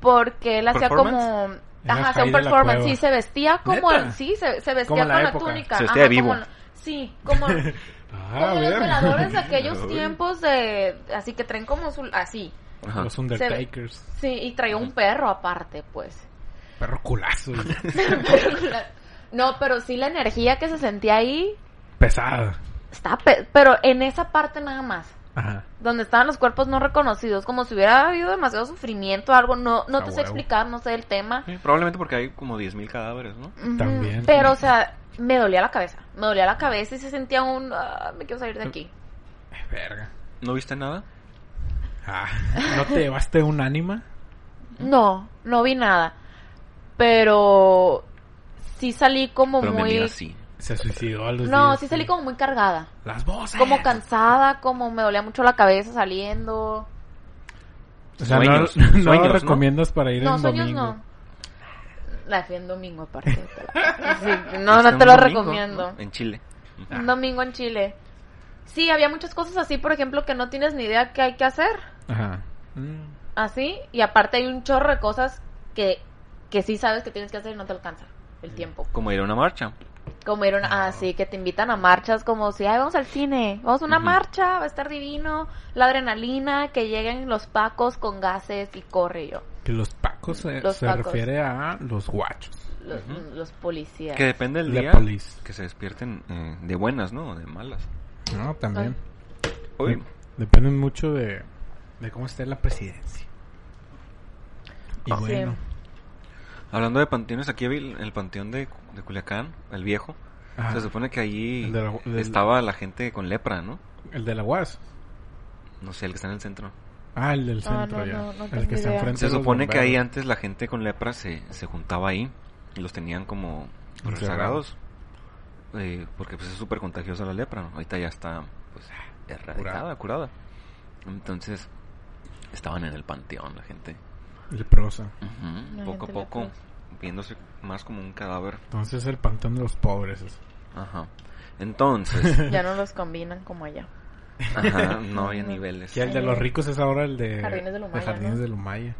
Porque él hacía como... Ajá, hacía un la performance. Sí, se vestía como... ¿Neta? Sí, se, se vestía Como con la la, época. túnica. Se vestía ajá, de vivo. como- sí, como... Ah, como los ver. veladores de aquellos tiempos de... Así que traen como su... Así. Ajá. Los Undertakers. Sí, y traía un perro aparte, pues. Perro culazo. no, pero sí la energía que se sentía ahí... Pesada. Está... pe- Pero en esa parte nada más. Ajá. donde estaban los cuerpos no reconocidos, como si hubiera habido demasiado sufrimiento, algo, no, no A te sé explicar, no sé el tema. Sí, probablemente porque hay como 10.000 cadáveres, ¿no? También. Pero, o sea, me dolía la cabeza, me dolía la cabeza y se sentía un, "Ah, me quiero salir de aquí. Eh, Verga. ¿No viste nada? Ah, ¿no te llevaste un ánima? No, no vi nada, pero sí salí como Pero me muy... así. Se suicidó a los No, días, sí salí como muy cargada, Las voces. como cansada, como me dolía mucho la cabeza saliendo. O sea, Sueños, no, no sueños, lo ¿no? recomiendas para ir No, en sueños domingo. no. La fui en domingo aparte. te la- sí, no, no un te lo domingo, recomiendo. ¿no? En Chile. Un domingo en Chile. Sí, había muchas cosas así, por ejemplo, que no tienes ni idea qué hay que hacer. Ajá. Mm. Así. Y aparte hay un chorro de cosas que, que sí sabes que tienes que hacer y no te alcanza el tiempo. Como ir a una marcha. Como ir una... Así, que te invitan a marchas como si, ay, vamos al cine, vamos a una marcha, va a estar divino. La adrenalina, que lleguen los pacos con gases y corre y yo. Que los pacos se, Los se pacos. refiere a los guachos. Los, policías. Que depende del La día que se despierten eh, de buenas, ¿no? De malas. No, también. Uy, De- Depende mucho de, de cómo esté la presidencia. Y Ah. bueno. hablando de panteones, aquí el panteón de, de Culiacán, el viejo. Ajá. Se supone que allí la- del- estaba la gente con lepra, ¿no? El de la UAS. No sé, el que está en el centro. Ah, el del Ah, centro no, ya. no, no el que está enfrente Se supone que ahí antes la gente con lepra se, se juntaba ahí y los tenían como rezagados. Eh, porque pues es súper contagiosa la lepra. ¿no? Ahorita ya está pues erradicada, curada. Entonces estaban en el panteón la gente. Leprosa. La Poco a poco leprosa. Viéndose más como un cadáver. Entonces el panteón de los pobres. es- Ajá. Entonces, Ya no los combinan como allá. ajá, no había niveles. Y el de los ricos es ahora el de Jardines de Lumaya, Jardines ¿no? de Lumaya.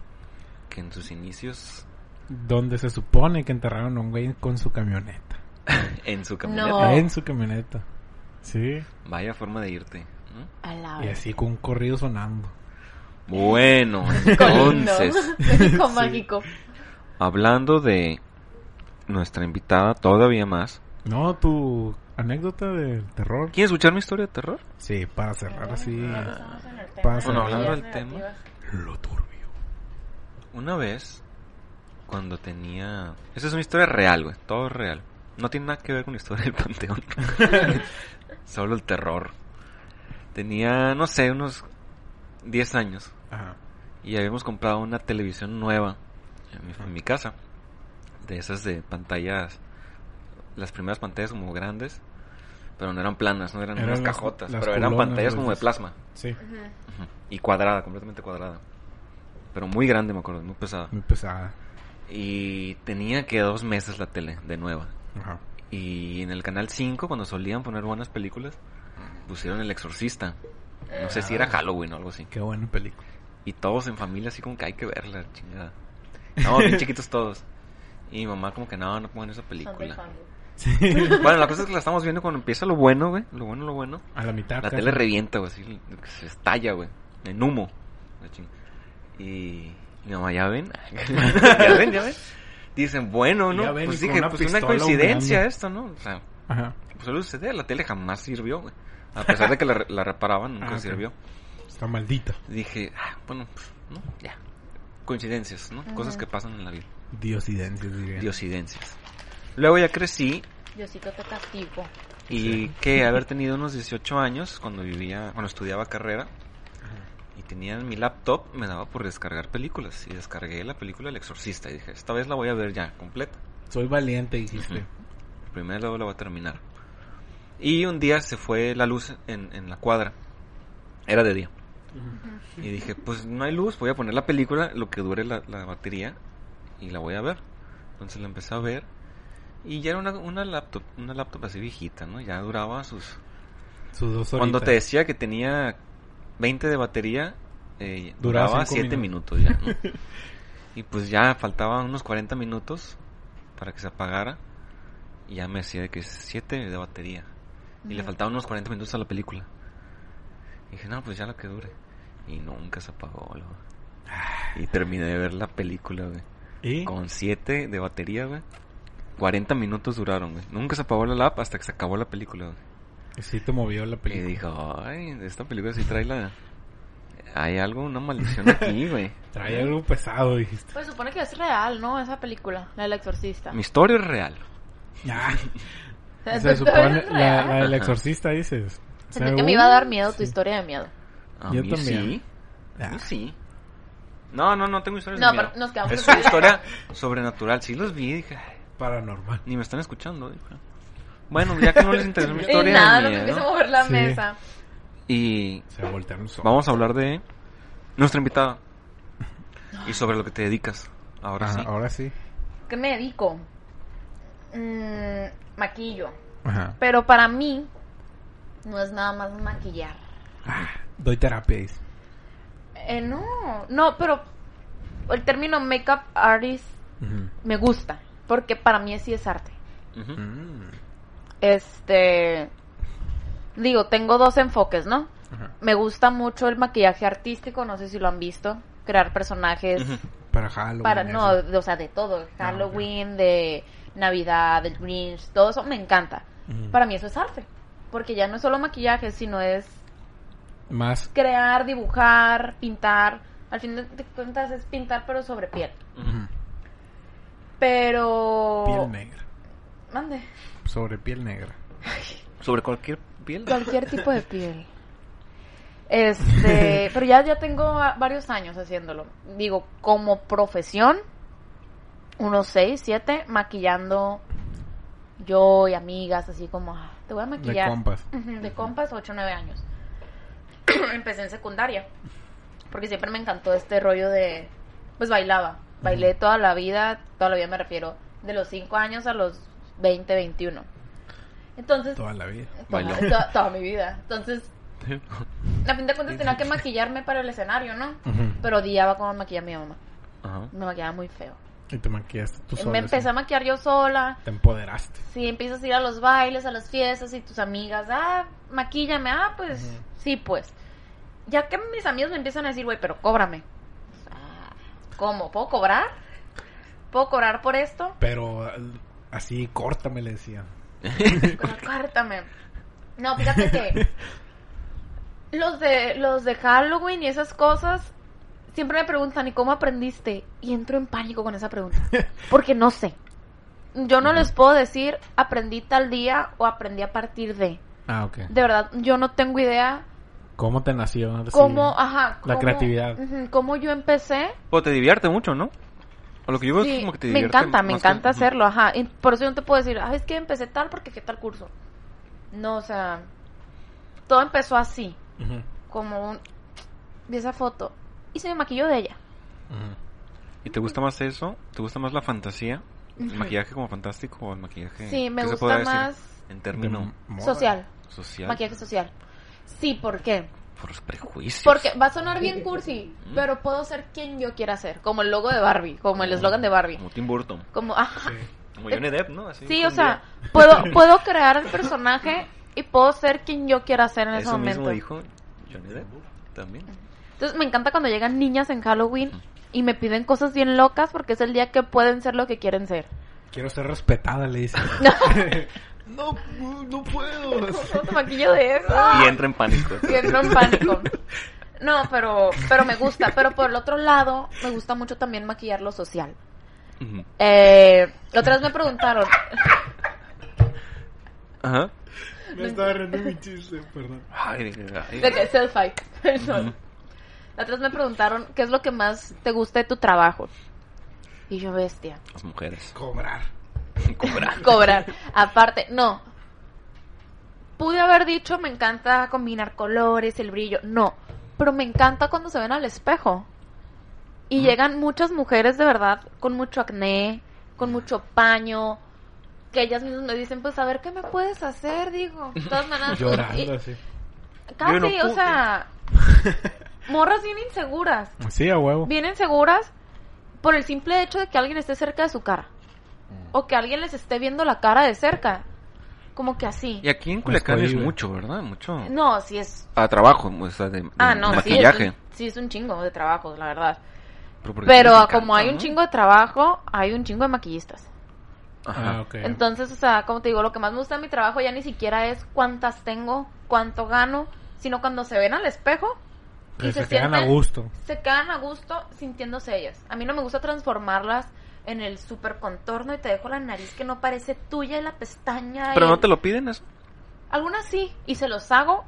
Que en sus inicios, Donde se supone que enterraron a un güey con su camioneta. en su camioneta, No. En su camioneta. Sí. vaya forma de irte. ¿no? A la Y así con un corrido sonando. Bueno, entonces, México Sí. mágico. Hablando de nuestra invitada todavía más. No, tu anécdota del terror. ¿Quieres escuchar mi historia de terror? Sí, para cerrar así. Pasa. de Bueno, hablando del tema. Lo turbio. Una vez, cuando tenía... Esa es una historia real, güey. Todo es real. No tiene nada que ver con la historia del panteón. Solo el terror. Tenía, no sé, unos 10 años. Ajá. Y habíamos comprado una televisión nueva en mi, en mi casa. De esas de pantallas. Las primeras pantallas como grandes. Pero no eran planas, no eran, Eran unas las- cajotas. las pero eran pantallas las como de plasma. Sí. Y cuadrada, completamente cuadrada. Pero muy grande, me acuerdo, muy pesada. muy pesada. Y tenía que dos meses la tele de nueva. Ajá. Y en el canal 5, cuando solían poner buenas películas, pusieron El Exorcista. No sé si era Halloween o algo así. Qué buena película. Y todos en familia así como que hay que verla, chingada. No, bien chiquitos todos. Y mi mamá como que no, no pongan esa película. Sí. Bueno, la cosa es que la estamos viendo cuando empieza lo bueno, güey. Lo bueno, lo bueno. A la mitad. La casi. tele revienta, güey. Así, se estalla, güey. En humo. Y mi mamá, ¿ya ven? ¿Ya ven, ya ven? Dicen, bueno, ¿no? Ya ven, pues dije, una pues una coincidencia humillando. esto, ¿no? O sea, Ajá. pues solo sucede. La tele jamás sirvió, güey. A pesar de que la, la reparaban, nunca Ah, ok. sirvió. Está maldita. Dije, ah, bueno, pues, ¿no? Ya. Coincidencias, ¿no? Cosas que pasan en la vida. Diosidencias, diría. Diosidencias. Luego ya crecí Diosito te castigo. y que haber tenido unos 18 años cuando vivía, cuando estudiaba carrera y tenía en mi laptop, me daba por descargar películas y descargué la película El Exorcista y dije, esta vez la voy a ver ya completa. Soy valiente, dijiste. Primero luego la voy a terminar. Y un día se fue la luz en, en la cuadra. Era de día. Y dije, pues no hay luz, voy a poner la película, lo que dure la, la batería, y la voy a ver. Entonces la empecé a ver. Y ya era una, una laptop, una laptop así viejita, ¿no? Ya duraba sus... Sus dos horitas. Cuando te decía que tenía 20 de batería, eh, Duraba duraba cinco 7 minutos. minutos. ya. ¿no? y pues ya faltaban unos 40 minutos para que se apagara. Y ya me decía de que 7 de batería. Y le faltaban unos 40 minutos a la película. Y dije, no, pues ya la que dure. Y nunca se apagó, luego. Y terminé de ver la película, güey. ¿Y? Con 7 de batería, güey. 40 minutos duraron, güey. Nunca se apagó la lap hasta que se acabó la película, güey. Sí te movió la Y película. dijo, ay, esta película sí trae la... Hay algo, una maldición aquí, güey. Trae algo pesado, dijiste. Pues supone que es real, ¿no? Esa película, la del exorcista. Mi historia es real. Ya. O sea, Se supone, la, real. la del exorcista, dices. Sentí que me iba a dar miedo tu sí. historia de miedo. A Yo mí también. sí. A Ya. mí sí. No, no, no tengo historias No, de miedo. pero nos quedamos Es una historia sobrenatural. Sí los vi, dije, Paranormal. ni me están escuchando. dije. Bueno, ya que no les interesa mi Y historia nada, de no me empiezo a miedo. mover la Sí. mesa. Y Se voltearon los ojos. vamos a hablar de nuestra invitada. Y sobre lo que te dedicas. Ahora Ajá, sí. Ahora sí. ¿Qué me dedico? Mm, maquillo. Ajá. Pero para mí, no es nada más maquillar. Ah, doy terapia. Eh, no, no, pero el término makeup artist me gusta. Porque para mí sí es arte. Mm. Este. Digo, tengo dos enfoques, ¿no? Me gusta mucho el maquillaje artístico, no sé si lo han visto. Crear personajes. Para Halloween. para, no, o sea, de todo. Halloween, de Navidad, del Grinch, todo eso me encanta. Para mí eso es arte. Porque ya no es solo maquillaje, sino es Más. crear, dibujar, pintar. Al fin de cuentas es pintar, pero sobre piel. Pero. Piel negra. Mande. Sobre piel negra. Sobre cualquier piel. Cualquier tipo de piel. Este, pero ya, ya tengo a- varios años haciéndolo. Digo, como profesión, unos 6, 7, maquillando yo y amigas, así como, "Ah, te voy a maquillar. De compas. Ujú, De compas, 8, 9 años. Empecé en secundaria, porque siempre me encantó este rollo de, pues bailaba. Bailé toda la vida, toda la vida me refiero, de los 5 años a los 20, 21. Entonces, Toda la vida. toda, toda- toda mi vida. Entonces, a fin de cuentas tenía que maquillarme para el escenario, ¿no? Ujú. Pero odiaba cómo maquillaba mi mamá. Me maquillaba muy feo. Y te maquillaste tú sola. me empecé a maquillar yo sola. Te empoderaste. Sí, empiezas a ir a los bailes, a las fiestas y tus amigas, ah, maquíllame, ah, pues sí, pues. Ya que mis amigos me empiezan a decir, güey, pero cóbrame. Ah, ¿Cómo? ¿Puedo cobrar? ¿Puedo cobrar por esto? Pero así, córtame, le decían. Pero córtame. No, fíjate que los de los de Halloween y esas cosas siempre me preguntan, ¿y cómo aprendiste? Y entro en pánico con esa pregunta, porque no sé. Yo no les puedo decir aprendí tal día o aprendí a partir de. Ah, ok. De verdad, yo no tengo idea ¿Cómo te nació? así? cómo, ajá, La cómo- creatividad. cómo yo empecé. O te divierte mucho, ¿no? O lo que yo veo es Sí, como que te me divierte. encanta, me que- encanta hacerlo, ajá. Y por eso yo no te puedo decir, ah, es que empecé tal porque qué tal curso. No, o sea, todo empezó así, como un... Vi esa foto y se me maquilló de ella. ¿Y te gusta más eso? ¿Te gusta más la fantasía? ¿El maquillaje como fantástico o el maquillaje? Sí, me ¿qué se gusta decir más En moda. social, social. maquillaje social. Sí, ¿por qué? Por los prejuicios. Porque va a sonar bien cursi, pero puedo ser quien yo quiera ser, como el logo de Barbie, como el eslogan de Barbie. Como Tim Burton. Como, ajá, Sí. Como Johnny Depp, ¿no? Así, Sí, o sea, día. puedo, puedo crear el personaje y puedo ser quien yo quiera ser en ese Eso momento. mismo dijo Johnny Depp también. Entonces me encanta cuando llegan niñas en Halloween y me piden cosas bien locas porque es el día que pueden ser lo que quieren ser. Quiero ser respetada, le dice. no, no puedo. ¿Cómo te maquillo de eso? Y entra en pánico. Y entro en pánico. No, pero, pero me gusta. Pero por el otro lado, me gusta mucho también maquillar lo social. Eh, la otra vez me preguntaron, Ajá. Me estaba riendo mi chiste, perdón. Ay, ay. de que selfie. Perdón. La otra vez me preguntaron qué es lo que más te gusta de tu trabajo. Y yo, bestia. Las mujeres. Cobrar. Cobrar. cobrar. Aparte, no. Pude haber dicho, me encanta combinar colores, el brillo. No. Pero me encanta cuando se ven al espejo. Y llegan muchas mujeres de verdad con mucho acné, con mucho paño. Que ellas mismas me dicen, pues a ver qué me puedes hacer, digo. De todas maneras. y- Llorando así. casi, no o sea. Morras bien inseguras. Sí, a huevo. Bien inseguras por el simple hecho de que alguien esté cerca de su cara. O que alguien les esté viendo la cara de cerca. Como que así. Y aquí en Culiacán es mucho, ¿verdad? Mucho. No, sí es. A trabajo, o sea, de, de Ah, no, sí es, maquillaje. un, sí es un chingo de trabajo, la verdad. Pero, encanta, como hay un chingo de trabajo, hay un chingo de maquillistas. Ajá. Ah, ok. Entonces, o sea, como te digo, lo que más me gusta de mi trabajo ya ni siquiera es cuántas tengo, cuánto gano, sino cuando se ven al espejo y se, se quedan a gusto. Se quedan a gusto sintiéndose ellas. A mí no me gusta transformarlas en el super contorno y te dejo la nariz que no parece tuya y la pestaña. y Pero no el- te lo piden eso. Algunas sí, y se los hago,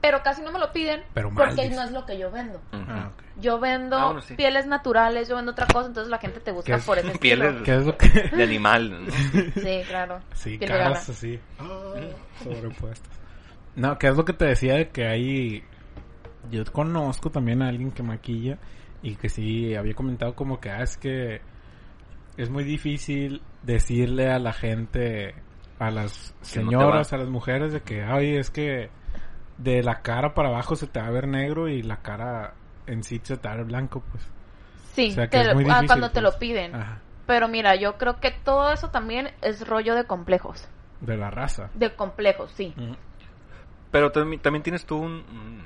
pero casi no me lo piden Pero porque no es lo que yo vendo. Ah. Yo vendo Ah, bueno, sí. pieles naturales, yo vendo otra cosa, entonces la gente te ¿Qué busca es? por ese estilo. ¿Qué es lo que...? de animal, ¿no? Sí, claro. Sí, caras así. Sobrepuestas. No, que es lo que te decía de que hay... Yo conozco también a alguien que maquilla y que sí había comentado como que, ah, es que es muy difícil decirle a la gente, a las no señoras, a las mujeres, de que, ay, es que de la cara para abajo se te va a ver negro y la cara en sí se te va a ver blanco, pues. Sí, O sea, que te es lo- muy ah, cuando te pues. lo piden. Ajá. Pero mira, yo creo que todo eso también es rollo de complejos. De la raza. De complejos, sí. Mm. Pero también, también tienes tú un, un-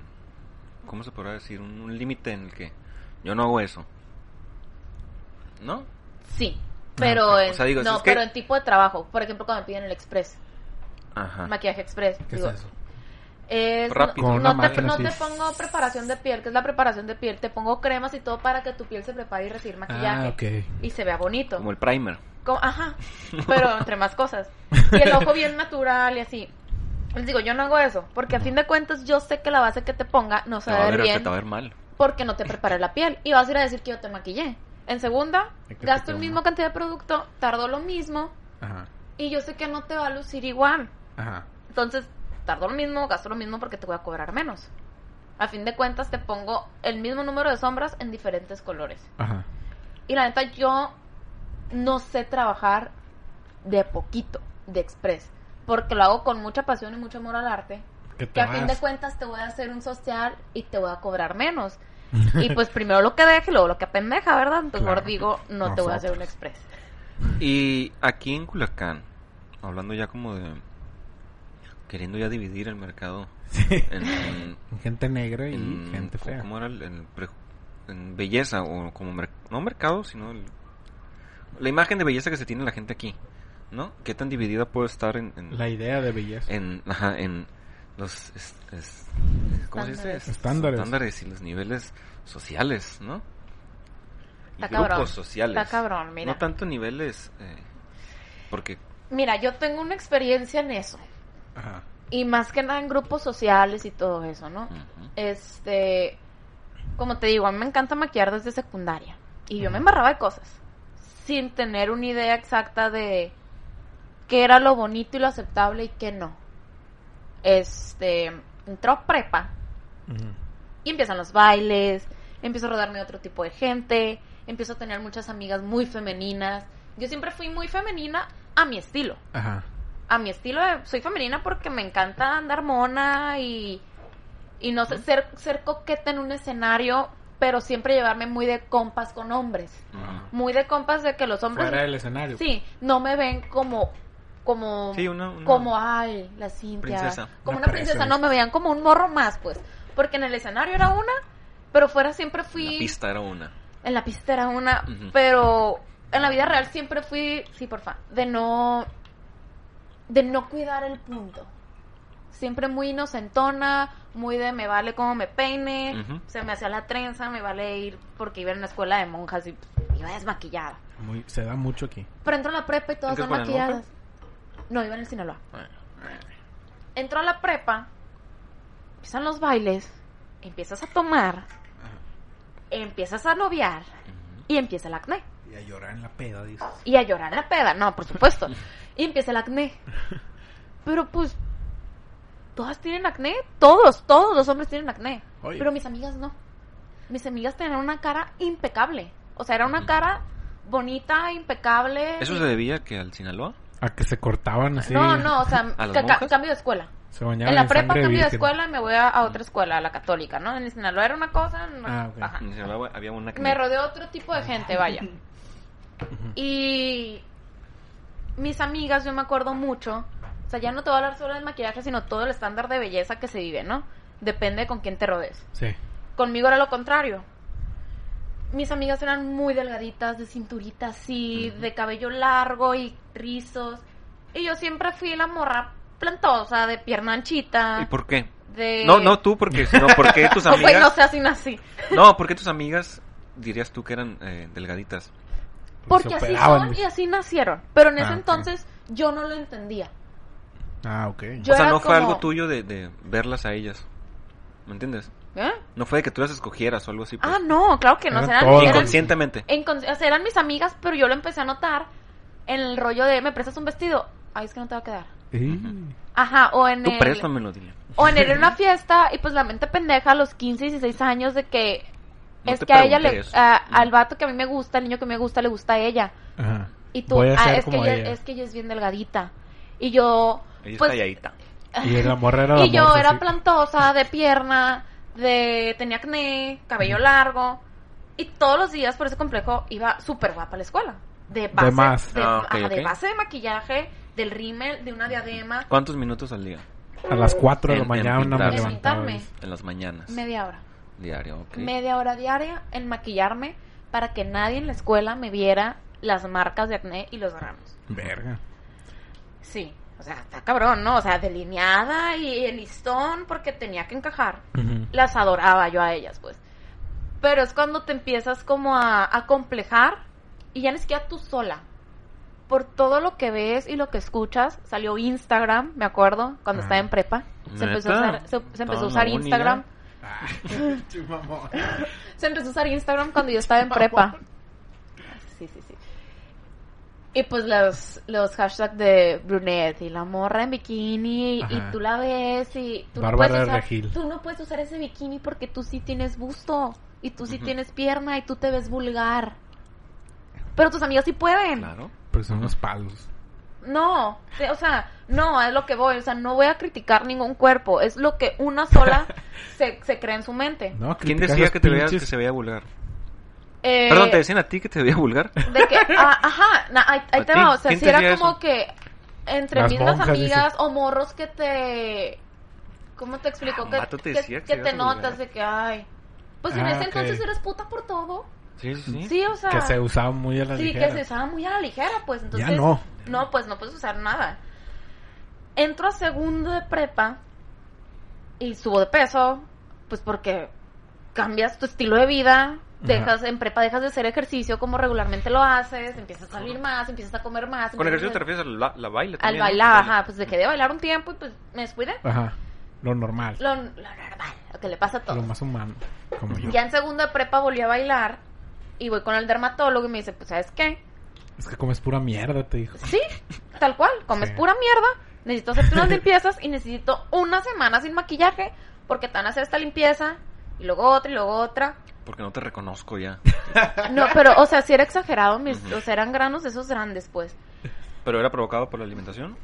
¿Cómo se podrá decir? Un, un límite en el que yo no hago eso. ¿No? Sí. Pero, ok. en, O sea, digo, no, es que- pero en tipo de trabajo. Por ejemplo, cuando me piden el express, Ajá. maquillaje express. ¿Qué digo, es eso? es- Rápido. no, Con una no te, no pongo preparación de piel, que es la preparación de piel. Te pongo cremas y todo para que tu piel se prepare y recibir maquillaje. Ah, ok. Y se vea bonito. Como el primer. Como- ajá, pero entre más cosas. Y el ojo bien natural y así. Les digo, yo no hago eso, porque a fin de cuentas yo sé que la base que te ponga no se va va a ver bien te va a ver mal. porque no te preparé la piel. Y vas a ir a decir que yo te maquillé. En segunda, gasto el mismo cantidad de producto, tardo lo mismo Ajá. y yo sé que no te va a lucir igual. Ajá. Entonces, tardo lo mismo, gasto lo mismo porque te voy a cobrar menos. A fin de cuentas, te pongo el mismo número de sombras en diferentes colores. Ajá. Y la neta, yo no sé trabajar de poquito, de express. Porque lo hago con mucha pasión y mucho amor al arte. Que Que a fin de vas. cuentas te voy a hacer un social y te voy a cobrar menos. Y pues primero lo que deje, luego lo que pendeja, ¿verdad? Entonces Claro. mejor digo, no te voy a hacer un Nosotros. express. Y aquí en Culiacán, hablando ya como de... Queriendo ya dividir el mercado Sí. en... en- Gente negra y en- gente ¿cómo- fea. ¿Cómo era el, el pre- en belleza o como... mer- no mercado, sino el- la imagen de belleza que se tiene la gente aquí, ¿no? ¿Qué tan dividida puede estar en... en La idea de belleza. en, ajá, en los es- es- ¿cómo se dice? Estándares. Estándares. Estándares y los niveles sociales, ¿no? Y Está grupos cabrón. sociales. Está cabrón, mira. No tanto niveles, eh, porque Mira, yo tengo una experiencia en eso. Ajá. Y más que nada en grupos sociales y todo eso, ¿no? Este, como te digo, a mí me encanta maquillar desde secundaria. Y yo me embarraba de cosas. Sin tener una idea exacta de qué era lo bonito y lo aceptable y qué no. Este, entró prepa y empiezan los bailes, empiezo a rodarme otro tipo de gente empiezo a tener muchas amigas muy femeninas. Yo siempre fui muy femenina a mi estilo. Ajá. A mi estilo de- soy femenina porque me encanta andar mona y, y no sé, ser, ser coqueta en un escenario, pero siempre llevarme muy de compas con hombres. Muy de compas de que los hombres... Fuera del escenario. Sí, no me ven como como Sí, una- una- como ay, la Cintia, Princesa. como Una una princesa, no me veían como un morro más, pues, porque en el escenario era una, pero fuera siempre fui La pista era una. en la pista era una, pero en la vida real siempre fui, sí, porfa, de no de no cuidar el punto. Siempre muy inocentona, muy de me vale cómo me peine, se me hacía la trenza, me vale ir porque iba en una escuela de monjas y iba desmaquillada. Muy, se da mucho aquí. Pero entro a la prepa y todas ¿En en maquilladas. No, iba en el Sinaloa. Entro a la prepa, empiezan los bailes, empiezas a tomar, empiezas a noviar y empieza el acné. Y a llorar en la peda, dices. Y a llorar en la peda, no, por supuesto. Y empieza el acné. Pero pues, todas tienen acné, todos, todos los hombres tienen acné. Oye. Pero mis amigas no. Mis amigas tenían una cara impecable. O sea, era una cara bonita, impecable. ¿Eso se debía que al Sinaloa? A que se cortaban así. No, no, o sea, ¿A las ca- cambio de escuela. Se bañaban En la en prepa cambio de escuela y me voy a, a otra escuela, a la católica, ¿no? En Sinaloa era una cosa, no- Ah, ok. ajá. En Sinaloa había una que Me rodeó otro tipo de gente, vaya. Y mis amigas, yo me acuerdo mucho, o sea, ya no te voy a hablar solo del maquillaje, sino todo el estándar de belleza que se vive, ¿no? Depende con quién te rodees. Sí. Conmigo era lo contrario. Mis amigas eran muy delgaditas, de cinturita así, de cabello largo y rizos. Y yo siempre fui la morra plantosa, de pierna anchita. ¿Y por qué? de... No, no tú, porque sino porque tus Oh, güey, no amigas. sé, así nací. No, porque tus amigas dirías tú que eran eh, delgaditas. Porque así son y así nacieron. Pero en ese Ah, entonces yo no lo entendía. Ah, ok. Yo o sea, no fue algo tuyo de, de verlas a ellas. ¿Me entiendes? ¿Eh? No fue de que tú las escogieras o algo así. pues. Ah, no, claro que no. Eran Eran, todas. eran- Inconscientemente. incons- o sea, eran mis amigas, pero yo lo empecé a notar en el rollo de, ¿me prestas un vestido? Ay, es que no te va a quedar. Ajá, o en Tú el... préstamelo, dile. O en el- en una fiesta y pues la mente pendeja a los 15, 16 años de que No es que a ella le, a- al vato que a mí me gusta, al niño que me gusta, le gusta a ella. Ajá. Y tú, Voy a ah, es, que ella, ella. es que ella es bien delgadita. Y yo, Ella pues, es calladita. Y la morra era la y yo era sí. plantosa, de pierna, de tenía acné, cabello largo. Y todos los días por ese complejo iba súper guapa a la escuela. De base de, más. Ah, ajá, de base de maquillaje, del rímel, de una diadema, ¿Cuántos minutos al día? A las 4 de la mañana me levantaba. En las mañanas. media hora. Diario, ok. Media hora diaria en maquillarme para que nadie en la escuela me viera las marcas de acné y los granos. Verga. Sí, o sea, está cabrón, ¿no? O sea, delineada y el listón porque tenía que encajar. Las adoraba yo a ellas, pues. Pero es cuando te empiezas como a, a complejar y ya ni siquiera tú sola. Por todo lo que ves y lo que escuchas, salió Instagram, me acuerdo, cuando Ah. estaba en prepa. Se empezó a usar, se, se empezó a Estaba usar en la uni Instagram. Mamón. Se empezó a usar Instagram cuando yo estaba en prepa. Sí, sí, sí. Y pues los, los hashtags de brunette y la morra en bikini y tú la ves y tú no, puedes de usar, tú no puedes usar ese bikini porque tú sí tienes busto y tú sí tienes pierna y tú te ves vulgar. Pero tus amigas sí pueden. Claro. Porque son unos palos. No, o sea, no, es lo que voy, o sea, no voy a criticar ningún cuerpo, es lo que una sola se, se cree en su mente. No, ¿Quién decía que te veías que se veía vulgar? Eh, Perdón, ¿te decían a ti que te veía vulgar? De que, ah, ajá, na- ahí, ahí ¿A te va, o sea, ¿Quién si era como eso? que entre Las mismas monjas, amigas dice. o morros que te... ¿Cómo te explico? Ah, que, te que- que te notas de que, ay... Pues en Ah, ese entonces eres puta por todo. Sí, sí, sí. Sí, o sea... Que se usaba muy a la Sí, ligera. que se usaba muy a la ligera, pues entonces... Ya no. No, pues no puedes usar nada. Entro a segundo de prepa y subo de peso, pues porque cambias tu estilo de vida, dejas en prepa dejas de hacer ejercicio como regularmente lo haces, empiezas a salir más, empiezas a comer más. Con ejercicio a- te refieres al la, la baile al bailar, ajá, pues dejé de bailar un tiempo y pues me descuidé. Ajá. Lo normal. Lo, lo normal, lo que le pasa a Lo todos. más humano. Como yo. Ya en segundo de prepa volví a bailar y voy con el dermatólogo y me dice, pues ¿sabes qué? Es que comes pura mierda, te dijo. Sí, tal cual, comes Sí. pura mierda, necesito hacerte unas limpiezas y necesito una semana sin maquillaje porque te van a hacer esta limpieza y luego otra y luego otra. Porque no te reconozco ya. No, pero, o sea, si era exagerado, mis, o sea, eran granos de esos grandes, pues. ¿Pero era provocado por la alimentación?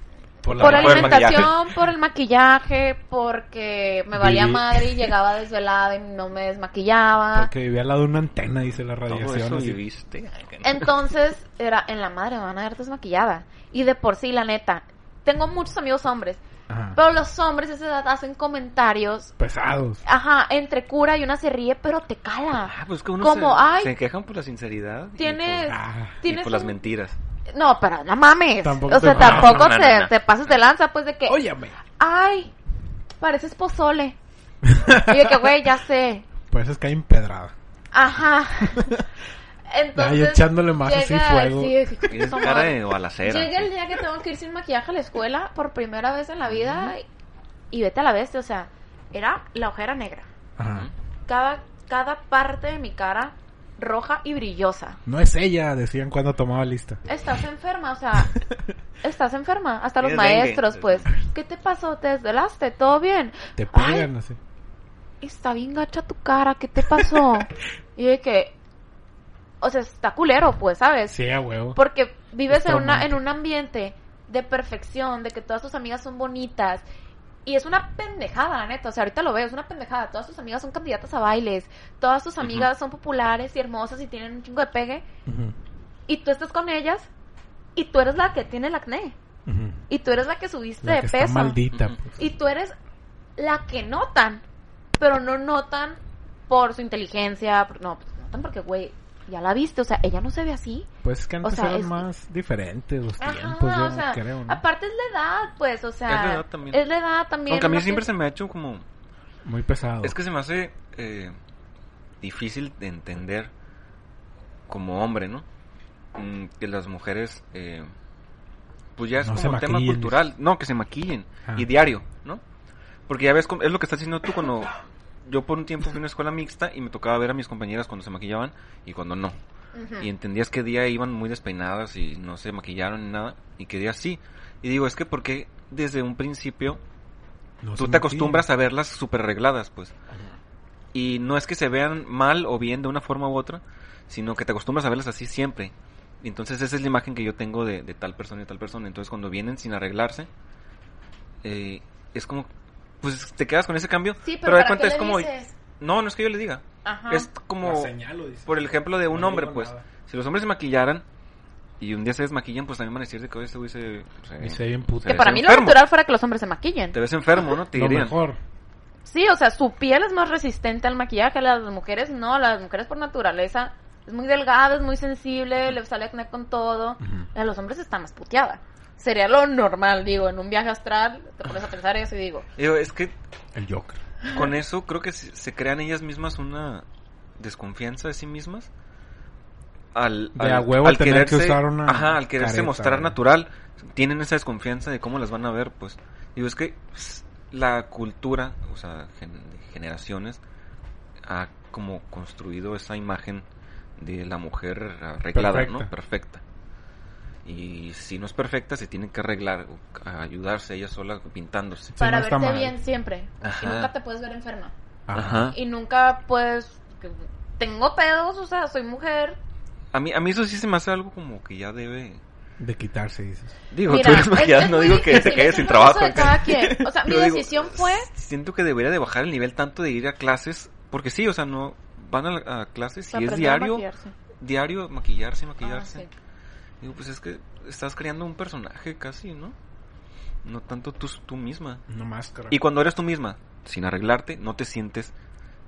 Por Por por el alimentación, por el maquillaje, porque me valía Viví- madre y llegaba desvelada y no me desmaquillaba. Porque vivía al lado de una antena, dice la Todo radiación. eso así. viviste. Entonces, era, en la madre me van a ver desmaquillada. Y de por sí, la neta, tengo muchos amigos hombres, Ajá. pero los hombres de esa edad hacen comentarios, Pesados. ajá, entre cura y una se ríe, pero te cala. Ah, pues que uno Como, se, ay. se quejan por la sinceridad. y Tienes, por- Ah, Y tienes por las un- mentiras. No, pero no mames. Tampoco o sea, te- tampoco No, no, no, te, no. te pases de lanza, pues de que, Óyame. ay, pareces pozole. y de que, güey, ya sé. Por eso es que hay empedrada. Ajá. Entonces. Ay, echándole más así llega- fuego. sí, como- cara de balacera. Llega el día que tengo que ir sin maquillaje a la escuela por primera vez en la vida y, y vete a la bestia, o sea, era la ojera negra. Ajá. Cada, cada parte de mi cara roja y brillosa. No es ella, decían cuando tomaba lista. Estás enferma, o sea, estás enferma. Hasta los dengue. maestros, pues. ¿Qué te pasó? ¿Te desvelaste? ¿Todo bien? Te Ay, pegan así. está bien gacha tu cara, ¿qué te pasó? y de que, o sea, está culero, pues, ¿sabes? Sí, a huevo. Porque vives Es en, una, en un ambiente de perfección, de que todas tus amigas son bonitas. Y es una pendejada, la neta. O sea, ahorita lo veo, es una pendejada. Todas tus amigas son candidatas a bailes. Todas tus amigas son populares y hermosas y tienen un chingo de pegue. Y tú estás con ellas y tú eres la que tiene el acné. Y tú eres la que subiste La de que está peso. maldita. Pues. Y tú eres la que notan. Pero no notan por su inteligencia. por- No, pues notan porque, güey, ya la viste. O sea, ella no se ve así. Pues es que antes sea, eran es- más diferentes los Ajá, tiempos, yo o sea, creo. ¿no? aparte es la edad, pues, o sea, Es la edad también. es la edad también. Aunque a mí siempre se me ha hecho como... Muy pesado. Es que se me hace eh, difícil de entender como hombre, ¿no? Mm, que las mujeres, eh, pues ya es No como un tema cultural. No, que se maquillen. Ah. Y diario, ¿no? Porque ya ves, es lo que estás diciendo tú cuando... Yo por un tiempo fui a una escuela mixta y me tocaba ver a mis compañeras cuando se maquillaban y cuando no. Y entendías que día iban muy despeinadas y no se maquillaron ni nada. Y que día sí. Y digo, es que porque desde un principio No tú te acostumbras a verlas súper arregladas, pues. Y no es que se vean mal o bien de una forma u otra, sino que te acostumbras a verlas así siempre. Y entonces esa es la imagen que yo tengo de, de tal persona y tal persona. Entonces cuando vienen sin arreglarse, eh, es como, pues te quedas con ese cambio. Sí, pero pero, de ¿para cuenta qué es le como, dices? no, no es que yo le diga. Ajá. Es como, señalo, dice. por el ejemplo de un No hombre, pues. nada. Si los hombres se maquillaran y un día se desmaquillan, pues también van a decir de que "Oye, este güey se, se- Y se ve bien puto. Que para mí lo natural fuera que los hombres se maquillen. te ves enfermo, ¿no? Te Lo dirían. mejor. Sí, o sea, su piel es más resistente al maquillaje. Las mujeres no, las mujeres por naturaleza es muy delgada, es muy sensible, le sale acné con todo. A los hombres está más puteada. Sería lo normal, digo, en un viaje astral te pones a pensar eso y digo, Digo, es que El Joker. con eso creo que se se crean ellas mismas una desconfianza de sí mismas al, De a huevo tener que usar una ajá, al quererse careta, mostrar güey. natural tienen esa desconfianza de cómo las van a ver pues digo es que s- la cultura o sea gen- de generaciones ha como construido esa imagen de la mujer arreglada Perfecta. no perfecta y si no es perfecta se tiene que arreglar ayudarse ella sola pintándose Sí, para no verte mal. bien siempre. Ajá. Y nunca te puedes ver enferma. Ajá. Y nunca puedes... Tengo pedos, o sea, soy mujer. A mí, a mí eso sí se me hace algo como que ya debe... De quitarse, dices. Digo, Mira, tú eres es- maquillada, no digo que se difícil, quede es sin trabajo. de cada quien. O sea, mi digo, decisión fue... Siento que debería de bajar el nivel tanto de ir a clases, porque sí, o sea, no van a, a clases y es aprender a diario, maquillarse. diario maquillarse, Ah, maquillarse. sí. Digo, pues es que estás creando un personaje casi, ¿no? No tanto tú, tú misma. Una máscara. Y cuando eres tú misma, sin arreglarte, no te sientes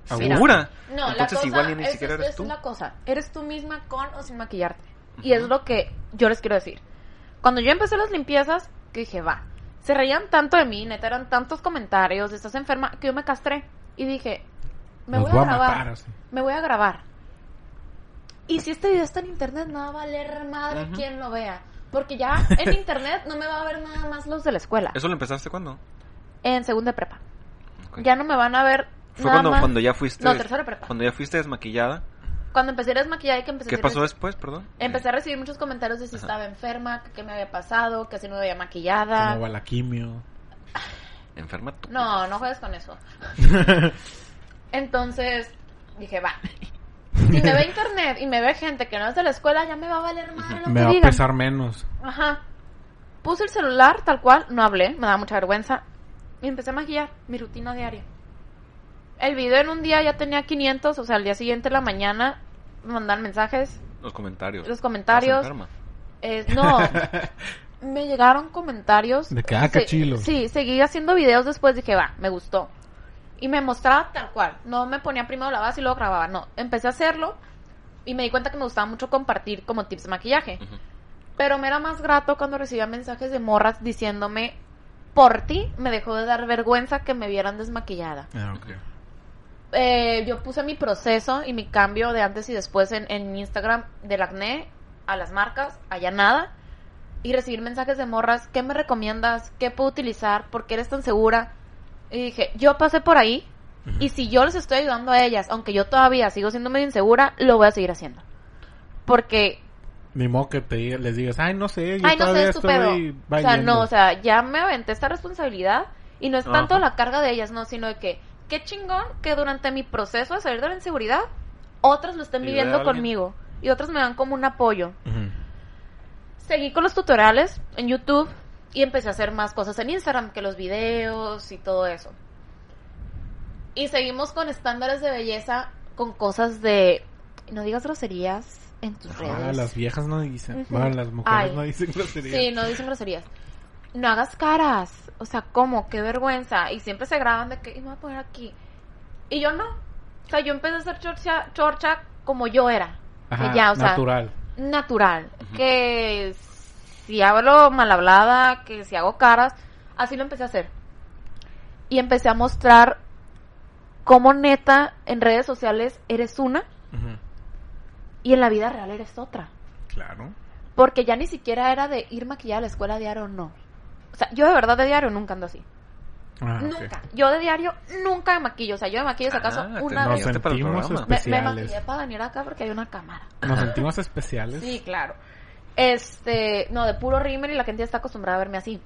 segura. No, la Entonces cosa, igual ni esa siquiera es, eres esa tú. es la cosa. Eres tú misma con o sin maquillarte. Y es lo que yo les quiero decir. Cuando yo empecé las limpiezas, que dije, va, se reían tanto de mí, neta, eran tantos comentarios, estás enferma, que yo me castré. Y dije, me voy a grabar. matar. Me voy a grabar. Y si este video está en internet, no va a valer madre quien lo vea. Porque ya en internet no me va a ver nada más los de la escuela. ¿Eso lo empezaste cuándo? En segunda de prepa. Ya no me van a ver Fue nada cuando, más. cuando ya fuiste... No, tercera prepa. Cuando ya fuiste desmaquillada. Cuando empecé a desmaquillar y que empecé ¿Qué a pasó después, perdón? Empecé a recibir muchos comentarios de si Ajá. estaba enferma, que qué me había pasado, que si no me veía maquillada. ¿Cómo va la quimio? Enferma tú. No, no juegues con eso. Entonces dije, va, Si me ve internet y me ve gente que no es de la escuela, ya me va a valer lo Me que va a pesar menos. Ajá. Puse el celular tal cual, no hablé, me daba mucha vergüenza. Y empecé a maquillar mi rutina diaria. El video en un día ya tenía 500, o sea, al día siguiente en la mañana me mandan mensajes. Los comentarios. Los comentarios. Eh, no, me llegaron comentarios. De que, ah, Se- cachilo. Sí, seguí haciendo videos después, dije, va, me gustó. Y me mostraba tal cual. No me ponía primero la base y luego grababa. No, empecé a hacerlo y me di cuenta que me gustaba mucho compartir como tips de maquillaje. Pero me era más grato cuando recibía mensajes de morras diciéndome, por ti me dejó de dar vergüenza que me vieran desmaquillada. Ah. Eh, yo puse mi proceso y mi cambio de antes y después en, en Instagram del acné a las marcas, allá nada. Y recibir mensajes de morras, ¿qué me recomiendas? ¿Qué puedo utilizar? ¿Por qué eres tan segura? Y dije, yo pasé por ahí y si yo les estoy ayudando a ellas, aunque yo todavía sigo siendo medio insegura, lo voy a seguir haciendo. Porque Ni modo que te diga- les digas, ay, no sé, yo Ay, no sé, estoy O sea, valiendo". no, o sea, ya me aventé esta responsabilidad y no es tanto Ajá. la carga de ellas, no, sino de que, qué chingón que durante mi proceso de salir de la inseguridad, otras lo estén viviendo conmigo y otras me dan como un apoyo. Ujú. Seguí con los tutoriales en YouTube y empecé a hacer más cosas en Instagram que los videos y todo eso. Y seguimos con estándares de belleza, con cosas de, no digas groserías en tus Ah, redes. las viejas no dicen. Bueno, las mujeres Ay. no dicen groserías. Sí, no dicen groserías. No hagas caras. O sea, ¿cómo? Qué vergüenza. Y siempre se graban de que, y me voy a poner aquí. Y yo no. O sea, yo empecé a hacer chorcha, chorcha como yo era. Ajá, que ya, o sea, natural. natural. Que si hablo mal hablada, que si hago caras, así lo empecé a hacer. Y empecé a mostrar cómo neta en redes sociales eres una y en la vida real eres otra. Claro. Porque ya ni siquiera era de ir maquillada a la escuela diario o no. O sea, yo de verdad de diario nunca ando así. Ah. Nunca. Yo de diario nunca me maquillo. O sea, yo me maquillo si acaso Ah, una vez. para el programa. Me, maquillé para venir acá porque hay una cámara. Nos sentimos especiales. Sí, claro. Este, no, de puro rímel y la gente ya está acostumbrada a verme así.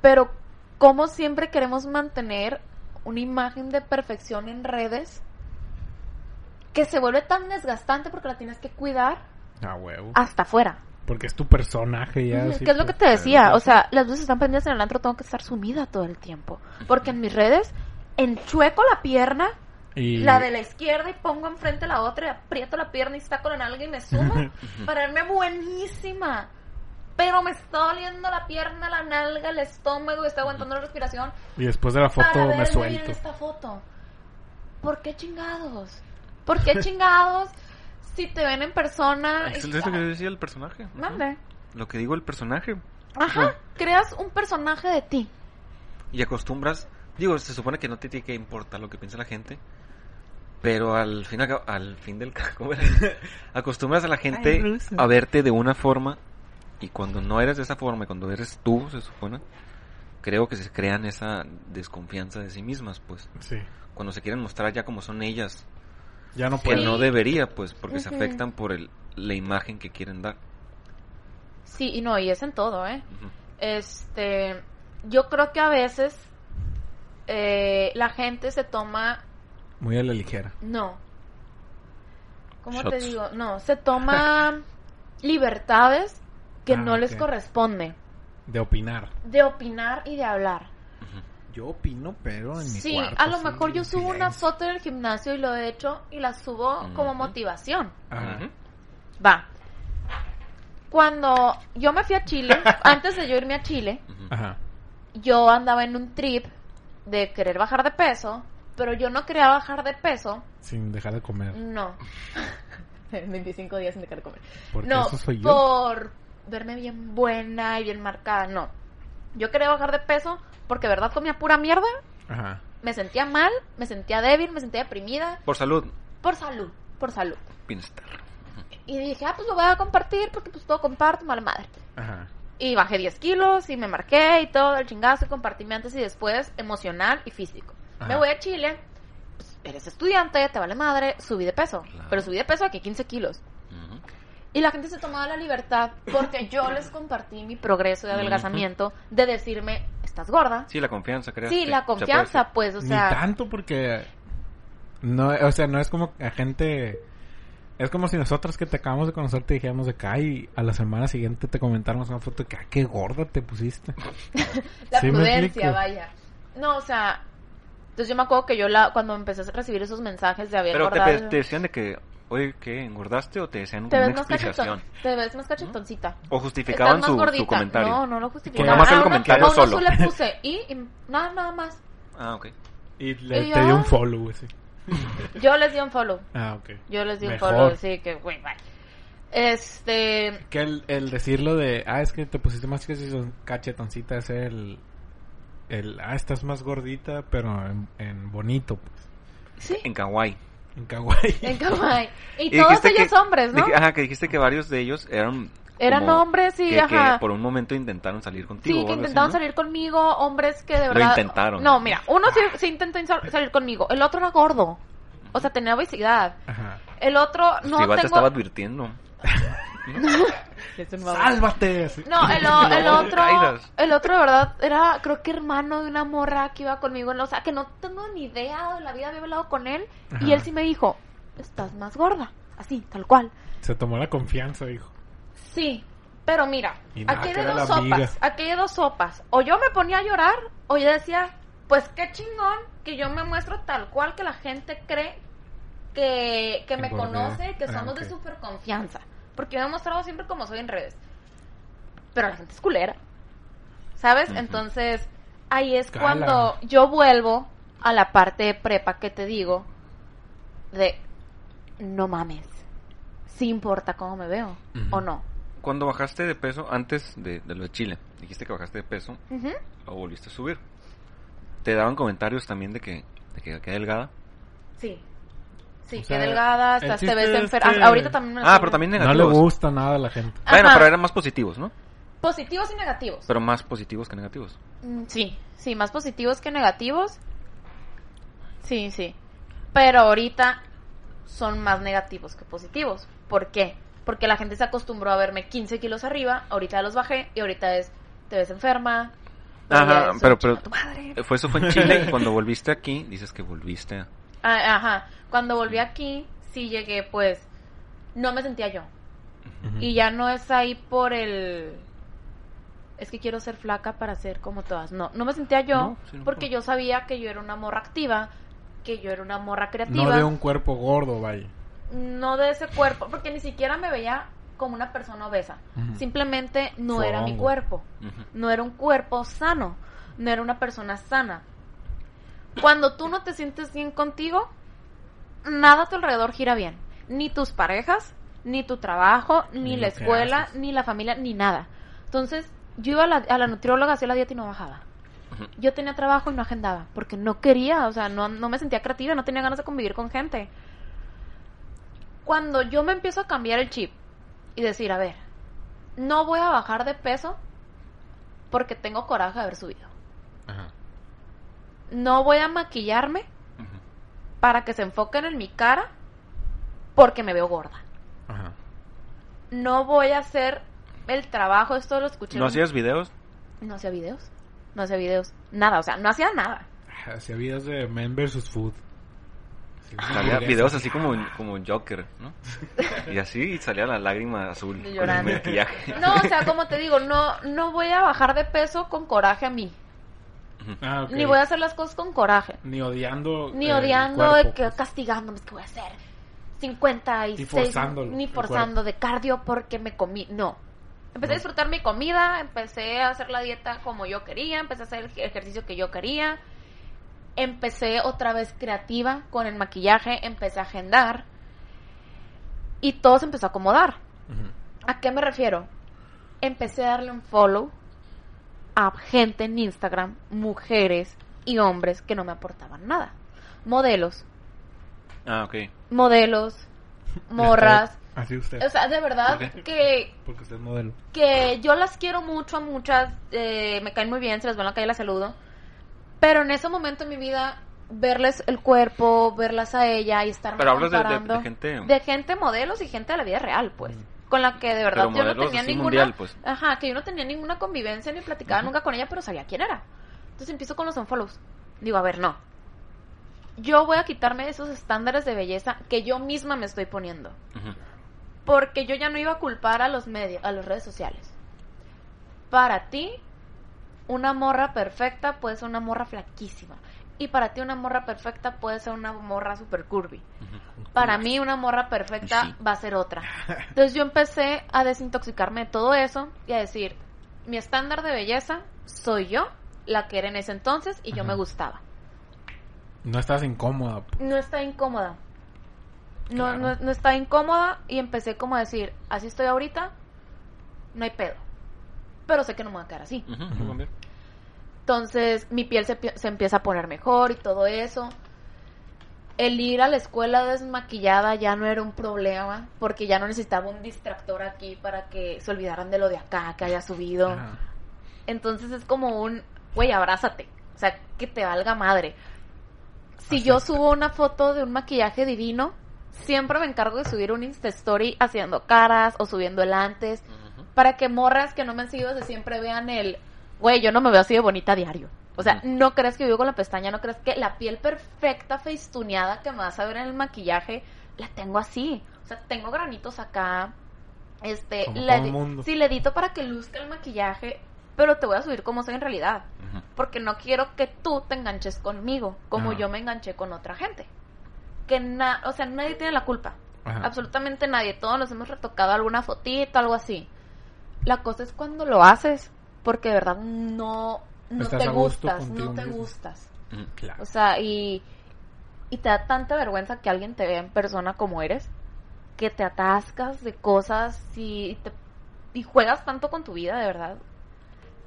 Pero, como siempre queremos mantener una imagen de perfección en redes que se vuelve tan desgastante porque la tienes que cuidar Ah, huevo. hasta afuera. Porque es tu personaje ya. ¿Qué es lo que pues. te decía? O sea, las luces están prendidas en el antro, tengo que estar sumida todo el tiempo. Porque en mis redes, enchueco la pierna, Y... la de la izquierda y pongo enfrente la otra y aprieto la pierna y saco la nalga y me sumo para verme buenísima. Pero me está doliendo la pierna, la nalga, el estómago, estoy aguantando la respiración. y después de la foto para me suelto. en esta foto. ¿Por qué chingados? ¿Por qué chingados si te ven en persona? Es y- lo que decía el personaje. Mande. Lo que digo el personaje. Ajá, creas un personaje de ti. Y acostumbras. Digo, se supone que no te tiene que importar lo que piensa la gente. Pero al fin, al, al fin del ca- ¿cómo era? acostumbras a la gente Ay, a verte de una forma. Y cuando no eres de esa forma, y cuando eres tú, se supone, creo que se crean esa desconfianza de sí mismas, pues. Sí. Cuando se quieren mostrar ya como son ellas, Ya no que puedo. no debería, pues, porque se afectan por el, la imagen que quieren dar. Sí, y no, y es en todo, ¿eh? Este, yo creo que a veces eh, la gente se toma, Muy a la ligera. no, ¿cómo te digo? No, se toma libertades que Ah, no les corresponde De opinar. de opinar y de hablar. Yo opino, pero en mi Sí, cuarto. a lo mejor yo subo una foto del gimnasio y lo he hecho y la subo como motivación. Ajá. Ujú. Va. Cuando yo me fui a Chile, antes de yo irme a Chile. Ajá. yo andaba en un trip de querer bajar de peso, pero yo no quería bajar de peso, Sin dejar de comer. no. 25 días sin dejar de comer. Porque no, eso soy yo. por verme bien buena y bien marcada, no. Yo quería bajar de peso porque, verdad, comía pura mierda, Ajá. me sentía mal, me sentía débil, me sentía deprimida, Por salud, por salud, por salud. bienestar. Y dije, ah, pues lo voy a compartir porque pues todo comparto, mala madre. Ajá. Y bajé 10 kilos y me marqué y todo el chingazo y compartí mi antes y después emocional y físico. Ajá. Me voy a Chile, pues, eres estudiante, te vale madre, subí de peso. Claro. Pero subí de peso aquí 15 kilos. Y la gente se tomaba la libertad porque yo les compartí mi progreso de adelgazamiento de decirme, estás gorda. Sí, la confianza, creo. Sí, la confianza, pues, o Ni sea, tanto porque No, o sea, no es como a gente... Es como si nosotros que te acabamos de conocer te dijéramos de acá y a la semana siguiente te comentáramos una foto de que, ah, qué gorda te pusiste. La Sí, prudencia, vaya. No, o sea, entonces yo me acuerdo que yo la, cuando empecé a recibir esos mensajes de había Pero te, decían de que, oye, ¿qué? ¿Engordaste o te decían te una explicación? cachetón, te ves más cachetoncita. O justificaban su, comentario. No, no lo Que justificaban. nada más el A uno- comentario solo. le puse y, y nada, nada más. Ah, ok. Y le, Y te dio un follow, güey, sí. Yo les di un follow. Ah, ok. Yo les di un Mejor. follow, sí, que güey, bye. Este, Que el, el decirlo de, ah, es que te pusiste más cacheton- cachetoncita es el, el, ah, estás más gordita, pero en, en bonito, pues. sí, En Kawaii. En kawaii. en kawaii. Y, Y todos ellos que- hombres, ¿no? dije- ajá, que dijiste que varios de ellos eran... Eran como hombres, sí, que, que ajá. por un momento intentaron salir contigo. Sí, que así, intentaron ¿no? salir conmigo, hombres que de Lo verdad... intentaron. No, mira, uno sí, sí intentó salir conmigo, el otro era gordo. O sea, tenía obesidad. Ajá. El otro Pues no igual te tengo... estaba advirtiendo. ¡Sálvate! así. No, el, o- el No, otro, el otro de verdad era, creo que hermano de una morra que iba conmigo, o sea, que no tengo ni idea de la vida, había hablado con él y él sí me dijo, estás más gorda, así, tal cual. Se tomó la confianza, dijo. Sí, pero mira, nada, aquí hay dos amiga. sopas, aquí hay de dos sopas. O yo me ponía a llorar, o yo decía, pues qué chingón que yo me muestro tal cual que la gente cree que, que me Engordé. conoce, que Ah, somos de super confianza. Porque yo me he mostrado siempre como soy en redes. Pero la gente es culera. ¿Sabes? Entonces, ahí es Cala. cuando yo vuelvo a la parte de prepa que te digo de no mames. Sí importa cómo me veo o no. Cuando bajaste de peso, antes de, de lo de Chile, dijiste que bajaste de peso, o volviste a subir. Te daban comentarios también de que, de que quedé delgada. Sí. Sí, O qué delgada, el estás, te ves es enferma. que- Ahorita también me Ah, pero también No le negativos. gusta nada a la gente. Bueno, pero eran más positivos, ¿no? Positivos y negativos. Pero más positivos que negativos. Mm, Sí, sí, más positivos que negativos. Sí, sí. Pero ahorita son más negativos que positivos. ¿Por qué? Porque la gente se acostumbró a verme 15 kilos arriba, ahorita los bajé y ahorita es, te ves enferma. Ajá, pero- pero- tu madre. Fue eso fue en Chile y cuando volviste aquí, dices que volviste a... Ah, Ajá, cuando volví aquí, sí llegué, pues, no me sentía yo. Y ya no es ahí por el... Es que quiero ser flaca para ser como todas. No, no me sentía yo No, sí, no. porque yo sabía que yo era una morra activa, que yo era una morra creativa. No de un cuerpo gordo, vaya. no de ese cuerpo, porque ni siquiera me veía como una persona obesa. Simplemente no era mi cuerpo. No era un cuerpo sano. No era una persona sana. Cuando tú no te sientes bien contigo, nada a tu alrededor gira bien. Ni tus parejas, ni tu trabajo, ni, Ni la escuela, haces. ni la familia, ni nada. Entonces, yo iba a la, a la nutrióloga, hacía la dieta y no bajaba. Yo tenía trabajo y no agendaba, porque no quería, o sea, no, no me sentía creativa, no tenía ganas de convivir con gente. Cuando yo me empiezo a cambiar el chip y decir, a ver, no voy a bajar de peso porque tengo coraje de haber subido. No voy a maquillarme para que se enfoquen en mi cara porque me veo gorda. Ajá. No voy a hacer el trabajo, esto lo escuché. ¿No hacías videos? No hacía videos. No hacía videos. Nada, o sea, no hacía nada. Hacía videos de Men vs. Food. Salía videos así como, como Joker, ¿no? Y así salía la lágrima azul con el maquillaje. No, o sea, como te digo, no, no voy a bajar de peso con coraje a mí. Ah. Ni voy a hacer las cosas con coraje. Ni odiando. Ni odiando, cuerpo, que pues. castigándome, que voy a hacer 56. Y forzándolo, Ni forzando de cardio porque me comí. No. Empecé a disfrutar mi comida, empecé a hacer la dieta como yo quería, empecé a hacer el ej- ejercicio que yo quería. Empecé otra vez creativa con el maquillaje, empecé a agendar. Y todo se empezó a acomodar. ¿A qué me refiero? Empecé a darle un follow a gente en Instagram, mujeres y hombres que no me aportaban nada. Modelos, Ah, ok. modelos, morras. Así usted. O sea, de verdad ¿Por qué? que, Porque usted es modelo. que yo las quiero mucho a muchas, eh, me caen muy bien, se las veo en la calle, las saludo. Pero en ese momento en mi vida, verles el cuerpo, verlas a ella y estar Pero hablas de, de- comparando de gente... de gente modelos y gente de la vida real, pues. Con la que de verdad Pero yo no tenía ninguna. mundial, pues. Ajá, que yo no tenía ninguna convivencia ni platicaba nunca con ella, pero sabía quién era. Entonces empiezo con los unfollows. Digo, a ver, no. yo voy a quitarme esos estándares de belleza que yo misma me estoy poniendo. Porque yo ya no iba a culpar a los medios, a las redes sociales. Para ti, una morra perfecta puede ser una morra flaquísima. Y para ti una morra perfecta puede ser una morra super curvy. Para mí una morra perfecta Sí. va a ser otra. Entonces yo empecé a desintoxicarme de todo eso y a decir, mi estándar de belleza soy yo, la que era en ese entonces y yo me gustaba. No estás incómoda. No estaba incómoda. No, Claro. no, no estaba incómoda y empecé como a decir, así estoy ahorita, no hay pedo. Pero sé que no me voy a quedar así. Entonces mi piel se, se empieza a poner mejor y todo eso. El ir a la escuela desmaquillada ya no era un problema porque ya no necesitaba un distractor aquí para que se olvidaran de lo de acá que haya subido. Ajá. Entonces es como un, güey, abrázate. O sea, que te valga madre. Si yo subo una foto de un maquillaje divino, siempre me encargo de subir un Insta Story haciendo caras o subiendo el antes para que morras que no me han seguido de siempre vean el, güey, yo no me veo así de bonita a diario. O sea, no crees que vivo con la pestaña, no crees que la piel perfecta, feistuneada que me vas a ver en el maquillaje, la tengo así. O sea, tengo granitos acá. Este, Como todo di- mundo. sí, le edito para que luzca el maquillaje, pero te voy a subir como soy en realidad. Porque no quiero que tú te enganches conmigo, como Ajá. yo me enganché con otra gente. Que na o sea, nadie tiene la culpa. Ajá. Absolutamente nadie. Todos nos hemos retocado alguna fotito, algo así. La cosa es cuando lo haces, porque de verdad no, no Estás te a gusto gustas, no te mismo. gustas. Ujú. Claro. O sea, y, y te da tanta vergüenza que alguien te vea en persona como eres, que te atascas de cosas y, te, y juegas tanto con tu vida, de verdad.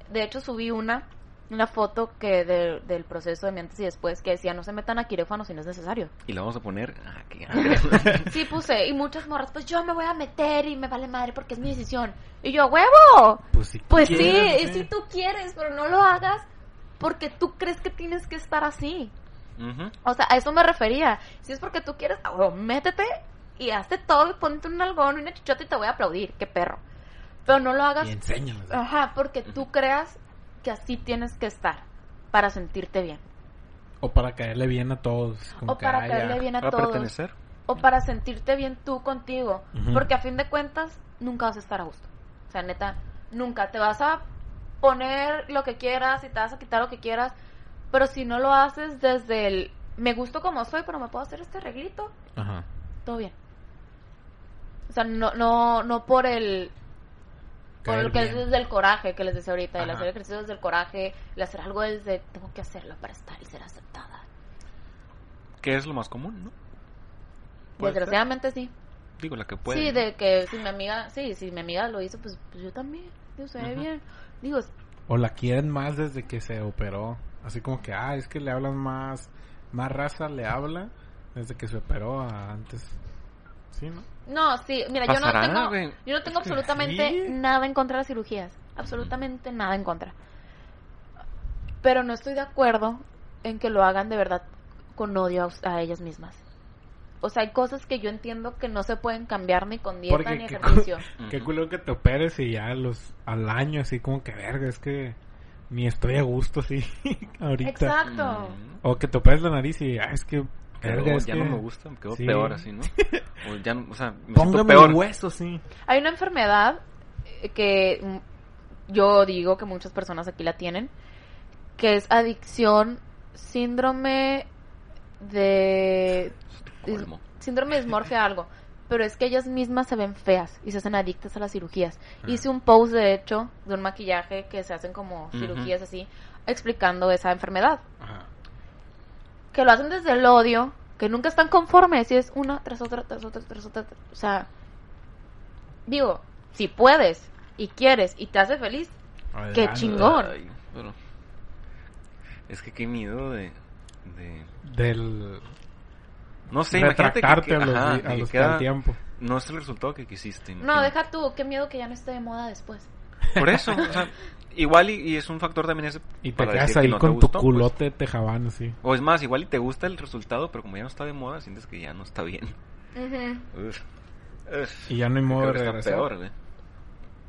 De hecho, subí una, una foto que de- del proceso de mi antes y después que decía, no se metan a quirófano si no es necesario. Y la vamos a poner aquí. Sí puse, y muchas morras, pues yo me voy a meter y me vale madre porque es mi decisión. Y yo, huevo, Pues sí. pues sí, y ¿eh? si tú quieres, pero no lo hagas porque tú crees que tienes que estar así. O sea, a eso me refería. Si es porque tú quieres, ah, huevo, métete y hazte todo y ponte un algodón y una chichota y te voy a aplaudir, qué perro. Pero no lo hagas, Y enséñanos. ajá, porque tú creas que así tienes que estar para sentirte bien. O para caerle bien a todos. como O que, para caerle bien a Para todos. pertenecer. O para sentirte bien tú contigo. Porque a fin de cuentas, nunca vas a estar a gusto. O sea, neta, nunca. Te vas a poner lo que quieras y te vas a quitar lo que quieras. Pero si no lo haces desde el me gusto como soy, pero me puedo hacer este arreglito, Ajá. todo bien. O sea, no, no, no por el por Caer lo que es desde el coraje que les decía ahorita, el Ajá. hacer ejercicio desde el coraje, el hacer algo desde tengo que hacerlo para estar y ser aceptada. Que es lo más común, ¿no? Puede ser. Desgraciadamente sí. Digo, la que puede. Sí, de que si mi amiga, sí, si mi amiga lo hizo, pues, pues yo también. Ve Ujú. bien. Digo, O la quieren más desde que se operó. Así como que, ah, es que le hablan más. Más raza le habla desde que se operó a antes. ¿Sí, no? No, sí, mira, yo no tengo, yo no tengo absolutamente sí. nada en contra de las cirugías. Absolutamente nada en contra. Pero no estoy de acuerdo en que lo hagan de verdad con odio a, a ellas mismas. O sea, hay cosas que yo entiendo que no se pueden cambiar ni con dieta Porque ni qué ejercicio. Qué culo que te operes y ya los, al año así como que verga, es que ni estoy a gusto así ahorita. Exacto. Mm. O que te operes la nariz y ah, es que Quedó- es ya que no me gusta, me quedó sí. peor así, ¿no? O ya, no- o sea, me siento Póngame peor. el hueso, sí. Hay una enfermedad eh, que mm, yo digo que muchas personas aquí la tienen, que es adicción, síndrome de... Síndrome de dismorfia algo. Pero es que ellas mismas se ven feas y se hacen adictas a las cirugías. Hice un post, de hecho, de un maquillaje que se hacen como cirugías así, explicando esa enfermedad. Ajá. Que lo hacen desde el odio, que nunca están conformes y es una tras otra, tras otra, tras otra. O sea, digo, si puedes y quieres y te hace feliz, Qué Adelante. chingón. Ay, pero- Es que qué miedo de... de... Del No sé, imagínate que, que- a los, ajá, a que los queda- al tiempo. no es el resultado que quisiste. no, deja tú, qué miedo que ya no esté de moda después. Por eso, o sea, igual y, y es un factor también ese Y te para quedas decir que ahí no te con tu gustó, pues. culote tejabán así. O es más, igual y te gusta el resultado, pero como ya no está de moda, sientes que ya no está bien. Uf. Uf. Y ya no hay modo Creo de que está regresar. peor, güey.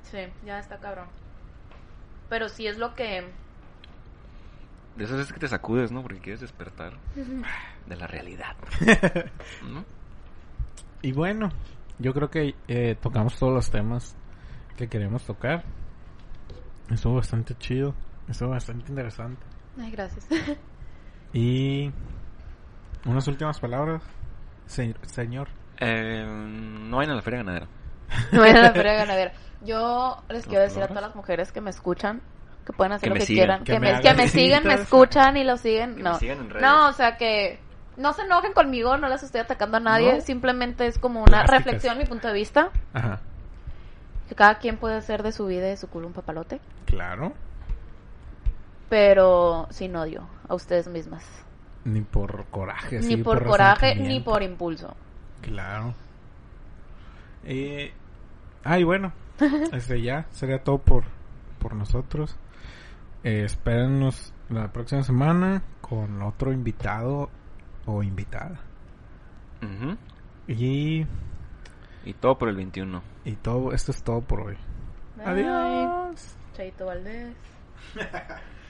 Sí, ya está cabrón. Pero sí es lo que De esas veces que te sacudes, ¿no? Porque quieres despertar de la realidad. ¿No? Y bueno, yo creo que eh, tocamos todos los temas que queremos tocar. Estuvo bastante chido. Estuvo bastante interesante. Ay, gracias. Y unas últimas palabras, se- señor. Eh, no vayan a la feria ganadera. No vayan a la feria ganadera. Yo les quiero decir a todas las mujeres que me escuchan que pueden hacer Que lo que sigan. quieran. Que Que, me que siguen, me escuchan y lo siguen. Que no. me sigan en redes. no, o sea que no se enojen conmigo, no les estoy atacando a nadie. No. Simplemente es como una Plásticas. reflexión, mi punto de vista. Ajá. Cada quien puede hacer de su vida y de su culo un papalote. Claro. Pero sin odio a ustedes mismas. Ni por coraje. ni por, coraje, ni por impulso. Claro. Eh, ah, y bueno, este ya sería todo por, por nosotros. Eh, espérenos la próxima semana con otro invitado o invitada. Y, Y todo por el 21. y todo, esto es todo por hoy. Bye. Adiós. Chaito Valdés.